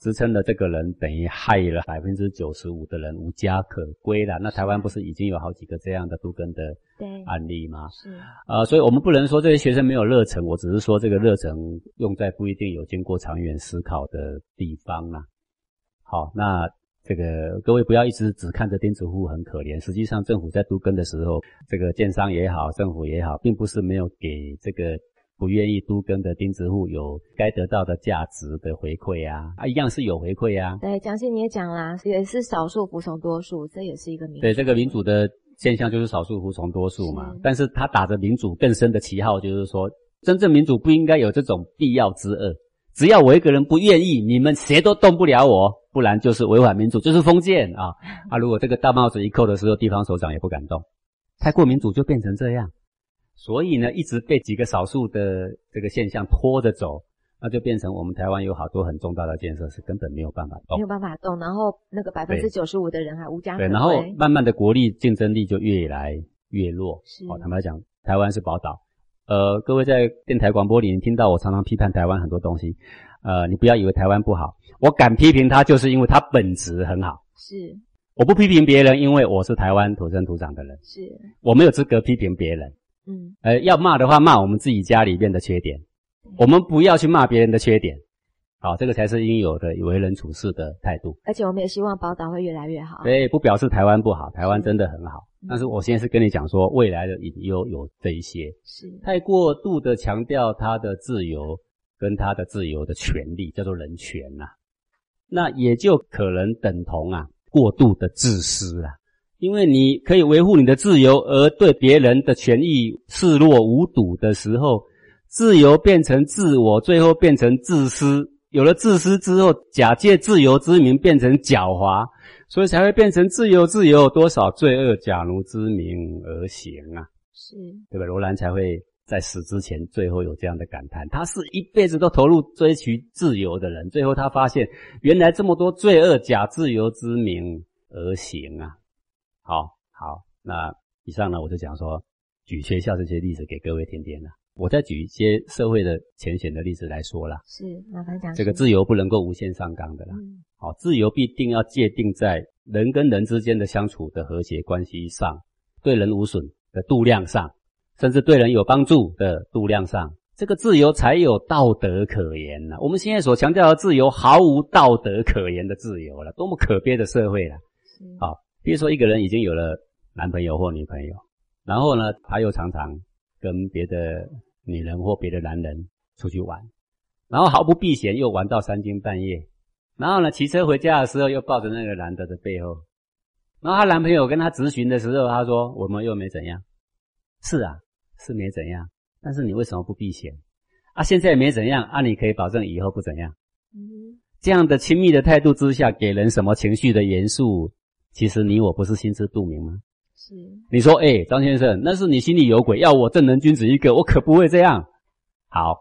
支撑的这个人等于害了百分之九十五的人无家可归了。那台湾不是已经有好几个这样的杜根的案例吗？是啊，所以我们不能说这些学生没有热忱，我只是说这个热忱用在不一定有经过长远思考的地方啦。好，那这个各位不要一直只看着钉子户很可怜，实际上政府在都根的时候，这个建商也好，政府也好，并不是没有给这个。不愿意都更的钉子户有该得到的价值的回馈啊，啊，一样是有回馈啊。对，蒋信你也讲啦，也是少数服从多数，这也是一个民。对，这个民主的现象就是少数服从多数嘛。但是他打着民主更深的旗号，就是说，真正民主不应该有这种必要之恶。只要我一个人不愿意，你们谁都动不了我，不然就是违反民主，就是封建啊啊！如果这个大帽子一扣的时候，地方首长也不敢动，太过民主就变成这样。所以呢，一直被几个少数的这个现象拖着走，那就变成我们台湾有好多很重大的建设是根本没有办法动，没有办法动。然后那个百分之九十五的人还无家可归。对，然后慢慢的国力竞争力就越来越弱。是，哦，坦白讲，台湾是宝岛。呃，各位在电台广播里听到我常常批判台湾很多东西，呃，你不要以为台湾不好，我敢批评它，就是因为它本质很好。是，我不批评别人，因为我是台湾土生土长的人。是，我没有资格批评别人。嗯，呃，要骂的话，骂我们自己家里面的缺点，我们不要去骂别人的缺点，好，这个才是应有的为人处事的态度。而且我们也希望宝岛会越来越好。对，不表示台湾不好，台湾真的很好。但是我现在是跟你讲说，未来的隐忧有这一些，是太过度的强调他的自由跟他的自由的权利，叫做人权呐，那也就可能等同啊过度的自私啊。因为你可以维护你的自由，而对别人的权益视若无睹的时候，自由变成自我，最后变成自私。有了自私之后，假借自由之名变成狡猾，所以才会变成自由。自由多少罪恶假如之名而行啊？是对吧？罗兰才会在死之前最后有这样的感叹：他是一辈子都投入追求自由的人，最后他发现原来这么多罪恶假自由之名而行啊！好好，那以上呢，我就讲说，举学校这些例子给各位听听了。我再举一些社会的浅显的例子来说了。是，麻烦讲。这个自由不能够无限上纲的啦。嗯。好，自由必定要界定在人跟人之间的相处的和谐关系上，对人无损的度量上，甚至对人有帮助的度量上，这个自由才有道德可言呢。我们现在所强调的自由，毫无道德可言的自由了，多么可悲的社会了。好。比如说，一个人已经有了男朋友或女朋友，然后呢，他又常常跟别的女人或别的男人出去玩，然后毫不避嫌又玩到三更半夜，然后呢，骑车回家的时候又抱着那个男的的背后，然后她男朋友跟她咨询的时候，她说：“我们又没怎样。”是啊，是没怎样，但是你为什么不避嫌？啊，现在没怎样啊，你可以保证以后不怎样？嗯，这样的亲密的态度之下，给人什么情绪的元素？其实你我不是心知肚明吗？是。你说，哎，张先生，那是你心里有鬼，要我正人君子一个，我可不会这样。好，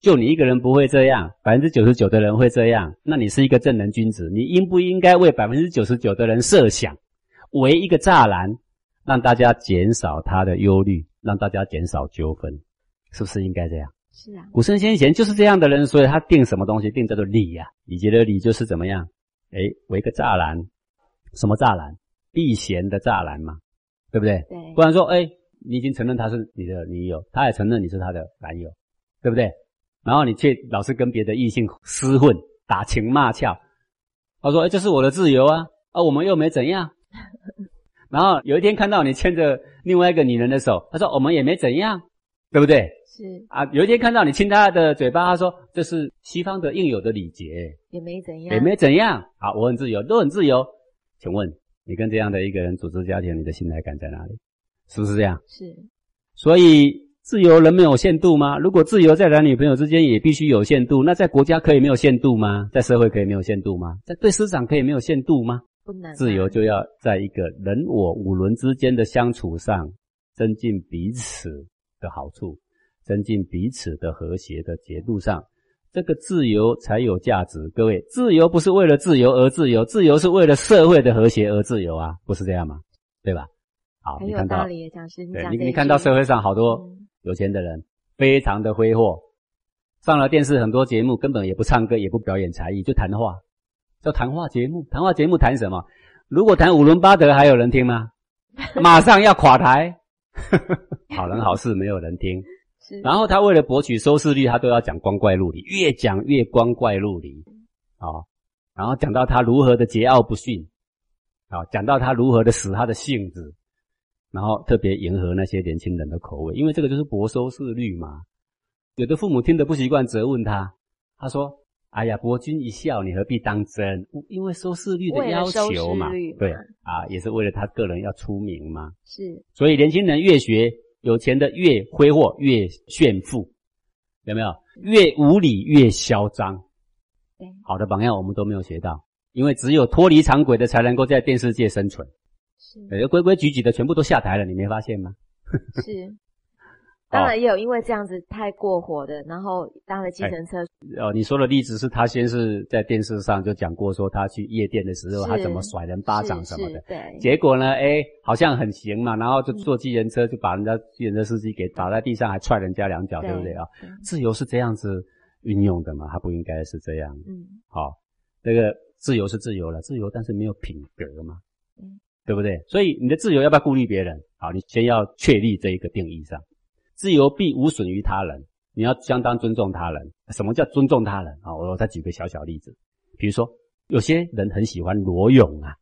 就你一个人不会这样，百分之九十九的人会这样。那你是一个正人君子，你应不应该为百分之九十九的人设想，为一个栅栏，让大家减少他的忧虑，让大家减少纠纷，是不是应该这样？是啊。古圣先贤就是这样的人，所以他定什么东西，定叫做礼呀。礼节的礼就是怎么样？哎，围一个栅栏。什么栅栏？避嫌的栅栏嘛，对不对？对。不然说，哎，你已经承认他是你的女友，他也承认你是他的男友，对不对？然后你却老是跟别的异性厮混，打情骂俏。他说，哎，这是我的自由啊，啊，我们又没怎样。然后有一天看到你牵着另外一个女人的手，他说，我们也没怎样。对不对？是啊，有一天看到你亲他的嘴巴，他说这是西方的应有的礼节，也没怎样，也没怎样。好，我很自由，都很自由。请问你跟这样的一个人组织家庭，你的信赖感在哪里？是不是这样？是。所以自由能没有限度吗？如果自由在男女朋友之间也必须有限度，那在国家可以没有限度吗？在社会可以没有限度吗？在对师长可以没有限度吗？不能。自由就要在一个人我五伦之间的相处上，增进彼此的好处，增进彼此的和谐的节度上，这个自由才有价值。各位，自由不是为了自由而自由，自由是为了社会的和谐而自由啊，不是这样吗？对吧？好，很有道理，讲师，对，你你看到社会上好多有钱的人，非常的挥霍，上了电视很多节目，根本也不唱歌，也不表演才艺，就谈话，叫谈话节目。谈话节目谈什么？如果谈五伦八德，还有人听吗？马上要垮台，好人好事没有人听。然后他为了博取收视率，他都要讲光怪陆离，越讲越光怪陆离啊。然后讲到他如何的桀骜不驯啊，讲到他如何的使他的性子。然后特别迎合那些年轻人的口味，因为这个就是博收视率嘛。有的父母听得不习惯，责问他，他说：“哎呀，博君一笑，你何必当真？因为收视率的要求嘛，对啊，也是为了他个人要出名嘛。是，所以年轻人越学有钱的越挥霍越炫富，有没有？越无理越嚣张。对，好的榜样我们都没有学到，因为只有脱离常轨的才能够在电视界生存。是规规矩矩的全部都下台了，你没发现吗？是，当然也有因为这样子太过火的，然后搭了计程车。哦，你说的例子是他先是在电视上就讲过，说他去夜店的时候，他怎么甩人巴掌什么的。对。结果呢，哎，好像很行嘛，然后就坐计程车就把人家计程车司机给打在地上，还踹人家两脚，对不对啊？自由是这样子运用的嘛？他不应该是这样。嗯。好，那个自由是自由了，自由但是没有品格嘛。嗯。对不对？所以你的自由要不要顾虑别人？好，你先要确立这一个定义上，自由必无损于他人，你要相当尊重他人。什么叫尊重他人啊？我再举个小小例子，比如说有些人很喜欢裸泳啊，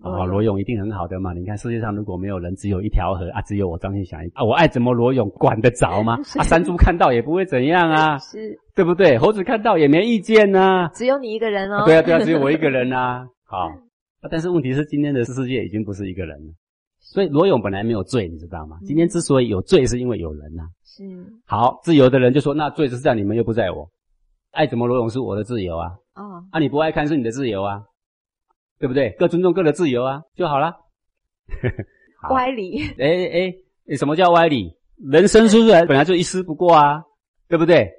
啊，裸泳一定很好的嘛。你看世界上如果没有人，只有一条河啊，只有我张信祥啊，我爱怎么裸泳管得着吗？啊，山猪看到也不会怎样啊，是，对不对？猴子看到也没意见呐，只有你一个人哦。对啊，对啊，只有我一个人呐。好。但是问题是，今天的世界已经不是一个人了，所以罗勇本来没有罪，你知道吗？今天之所以有罪，是因为有人呐。是好自由的人就说，那罪是在你们，又不在我。爱怎么罗勇是我的自由啊。哦，啊，你不爱看是你的自由啊，对不对？各尊重各的自由啊，就好了。歪理。哎哎，什么叫歪理？人生出来 本来就一丝不挂啊，对不对？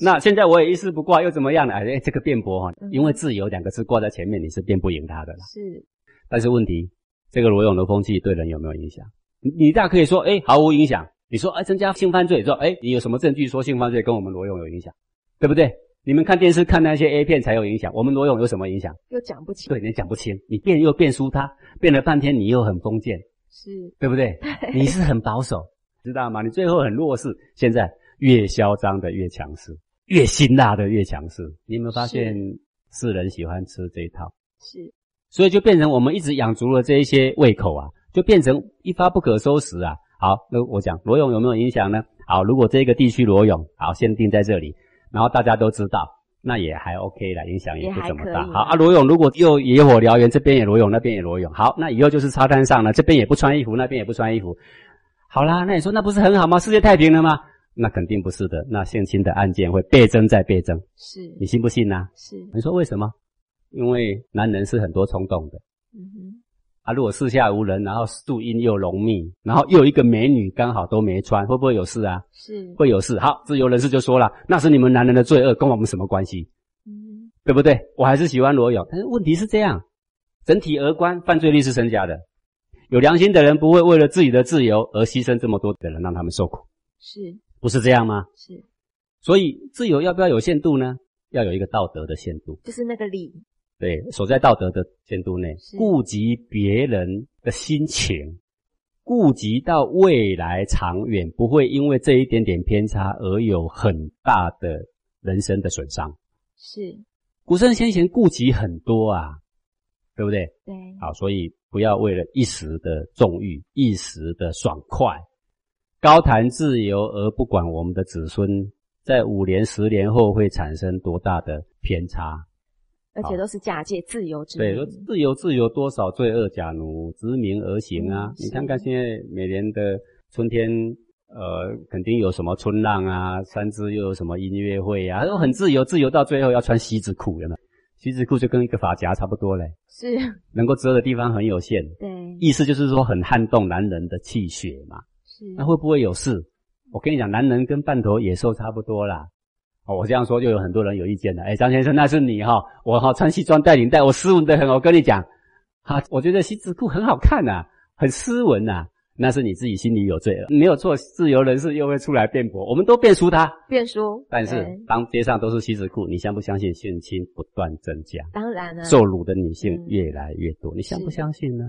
那现在我也一丝不挂，又怎么样呢？哎，这个辩驳哈，因为自由两个字挂在前面，你是辩不赢他的了。是，但是问题，这个罗永的风气对人有没有影响？你大可以说，哎，毫无影响。你说，哎，增加性犯罪，说，哎，你有什么证据说性犯罪跟我们罗永有影响？对不对？你们看电视看那些 A 片才有影响，我们罗永有什么影响？又讲不清。对，你讲不清，你辩又辩输他，辩了半天你又很封建，是对不对？你是很保守，知道吗？你最后很弱势，现在越嚣张的越强势。越辛辣的越强势，你有没有发现世人喜欢吃这一套？是，所以就变成我们一直养足了这一些胃口啊，就变成一发不可收拾啊。好，那我讲裸泳有没有影响呢？好，如果这个地区裸泳，好，限定在这里，然后大家都知道，那也还 OK 啦，影响也不怎么大。好啊，裸泳如果又野火燎原，这边也裸泳，那边也裸泳，好，那以后就是沙滩上了，这边也不穿衣服，那边也不穿衣服，好啦，那你说那不是很好吗？世界太平了吗？那肯定不是的，那性侵的案件会倍增再倍增，是你信不信呢？是你说为什么？因为男人是很多冲动的，嗯哼，啊，如果四下无人，然后树荫又浓密，然后又一个美女刚好都没穿，会不会有事啊？是会有事。好，自由人士就说了，那是你们男人的罪恶，跟我们什么关系？嗯，对不对？我还是喜欢裸泳，但是问题是这样，整体而观，犯罪率是增加的。有良心的人不会为了自己的自由而牺牲这么多的人，让他们受苦。是。不是这样吗？是，所以自由要不要有限度呢？要有一个道德的限度，就是那个理。对，守在道德的监督内，顾及别人的心情，顾及到未来长远，不会因为这一点点偏差而有很大的人生的损伤。是，古圣先贤顾及很多啊，对不对？对。好，所以不要为了一时的纵欲、一时的爽快。高谈自由而不管我们的子孙，在五年、十年后会产生多大的偏差？而且都是假借自由之对，说自由自由多少罪恶假奴执名而行啊！你看看现在每年的春天，呃，肯定有什么春浪啊，三支又有什么音乐会啊，都很自由，自由到最后要穿西子裤，有没有？西子裤就跟一个发夹差不多嘞，是 能够遮的地方很有限。对，意思就是说很撼动男人的气血嘛。是，那会不会有事？我跟你讲，男人跟半头野兽差不多啦。哦，我这样说就有很多人有意见了。哎，张先生，那是你哈，我哈穿西装带领带，我斯文的很。我跟你讲，哈，我觉得西子裤很好看呐，很斯文呐。那是你自己心里有罪了，没有错。自由人士又会出来辩驳，我们都辩输他，辩输。但是当街上都是西子裤，你相不相信性侵不断增加？当然了，受辱的女性越来越多，你相不相信呢？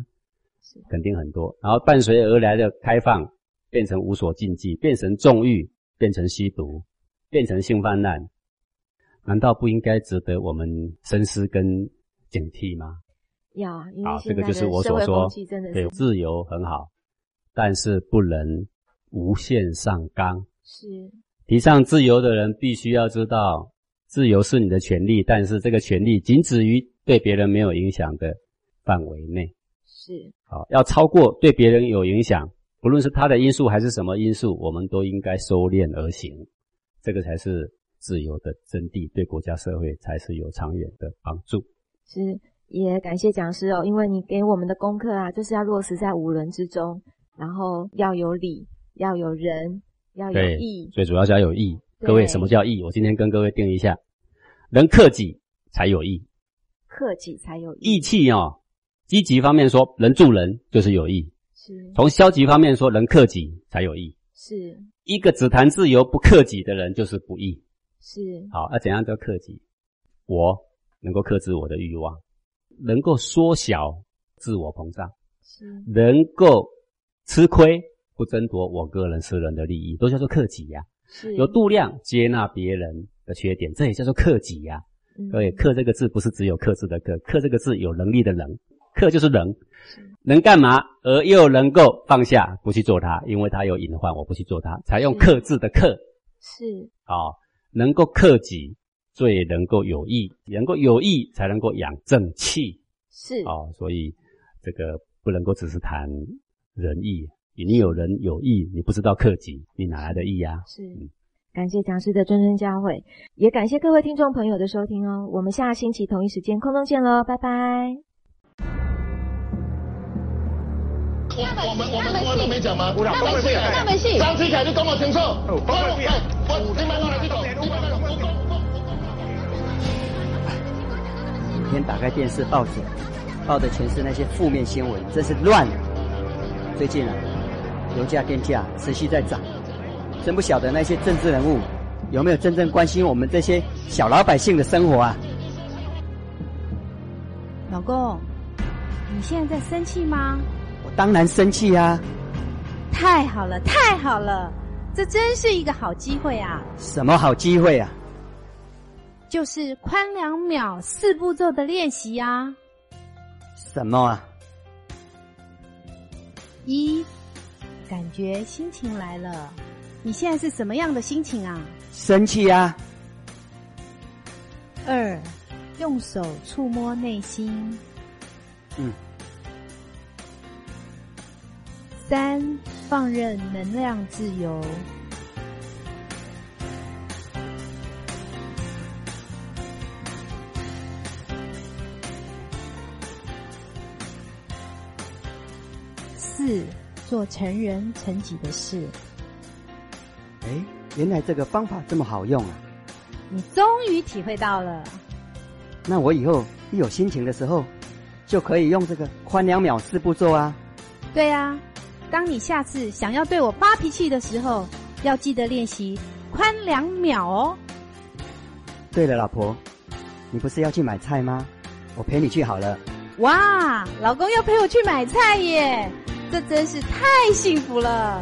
肯定很多。然后伴随而来的开放，变成无所禁忌，变成纵欲，变成吸毒，变成性泛滥，难道不应该值得我们深思跟警惕吗？要，好，这个就是我所说，对，自由很好。但是不能无限上纲。是提倡自由的人必须要知道，自由是你的权利，但是这个权利仅止于对别人没有影响的范围内。是好，要超过对别人有影响，不论是他的因素还是什么因素，我们都应该收敛而行。这个才是自由的真谛，对国家社会才是有长远的帮助。是，也感谢讲师哦，因为你给我们的功课啊，就是要落实在五伦之中。然后要有理，要有人，要有义，最主要是要有义。各位，什么叫义？我今天跟各位定一下：能克己才有义，克己才有义气哦。积极方面说，能助人就是有义；是。从消极方面说，能克己才有义。是。一个只谈自由不克己的人就是不义。是。好，那怎样叫克己？我能够克制我的欲望，能够缩小自我膨胀，是能够。吃亏不争夺我个人私人的利益，都叫做克己呀。有度量接纳别人的缺点，这也叫做克己呀。各位，克这个字不是只有克制的克，克这个字有能力的能，克就是能，能干嘛而又能够放下不去做它，因为它有隐患，我不去做它，采用克制的克。是啊，能够克己最能够有益，能够有益才能够养正气。是啊，所以这个不能够只是谈。仁义，你有仁有义，你不知道克己，你哪来的义呀？是，感谢讲师的谆谆教诲，也感谢各位听众朋友的收听哦。我们下星期同一时间空中见喽，拜拜。我我们我们我都没讲吗？那没戏，那没戏。张志凯就跟我停车。我我我，你们过来这种，你们过来。每天打开电视报纸，报的全是那些负面新闻，真是乱。最近啊，油价、电价持续在涨，真不晓得那些政治人物有没有真正关心我们这些小老百姓的生活啊？老公，你现在在生气吗？我当然生气啊！太好了，太好了，这真是一个好机会啊！什么好机会啊？就是宽两秒四步骤的练习呀！什么啊？一，感觉心情来了，你现在是什么样的心情啊？生气啊。二，用手触摸内心。嗯。三，放任能量自由。四做成人成己的事。哎，原来这个方法这么好用啊！你终于体会到了。那我以后一有心情的时候，就可以用这个宽两秒四步骤啊。对啊，当你下次想要对我发脾气的时候，要记得练习宽两秒哦。对了，老婆，你不是要去买菜吗？我陪你去好了。哇，老公要陪我去买菜耶！这真是太幸福了。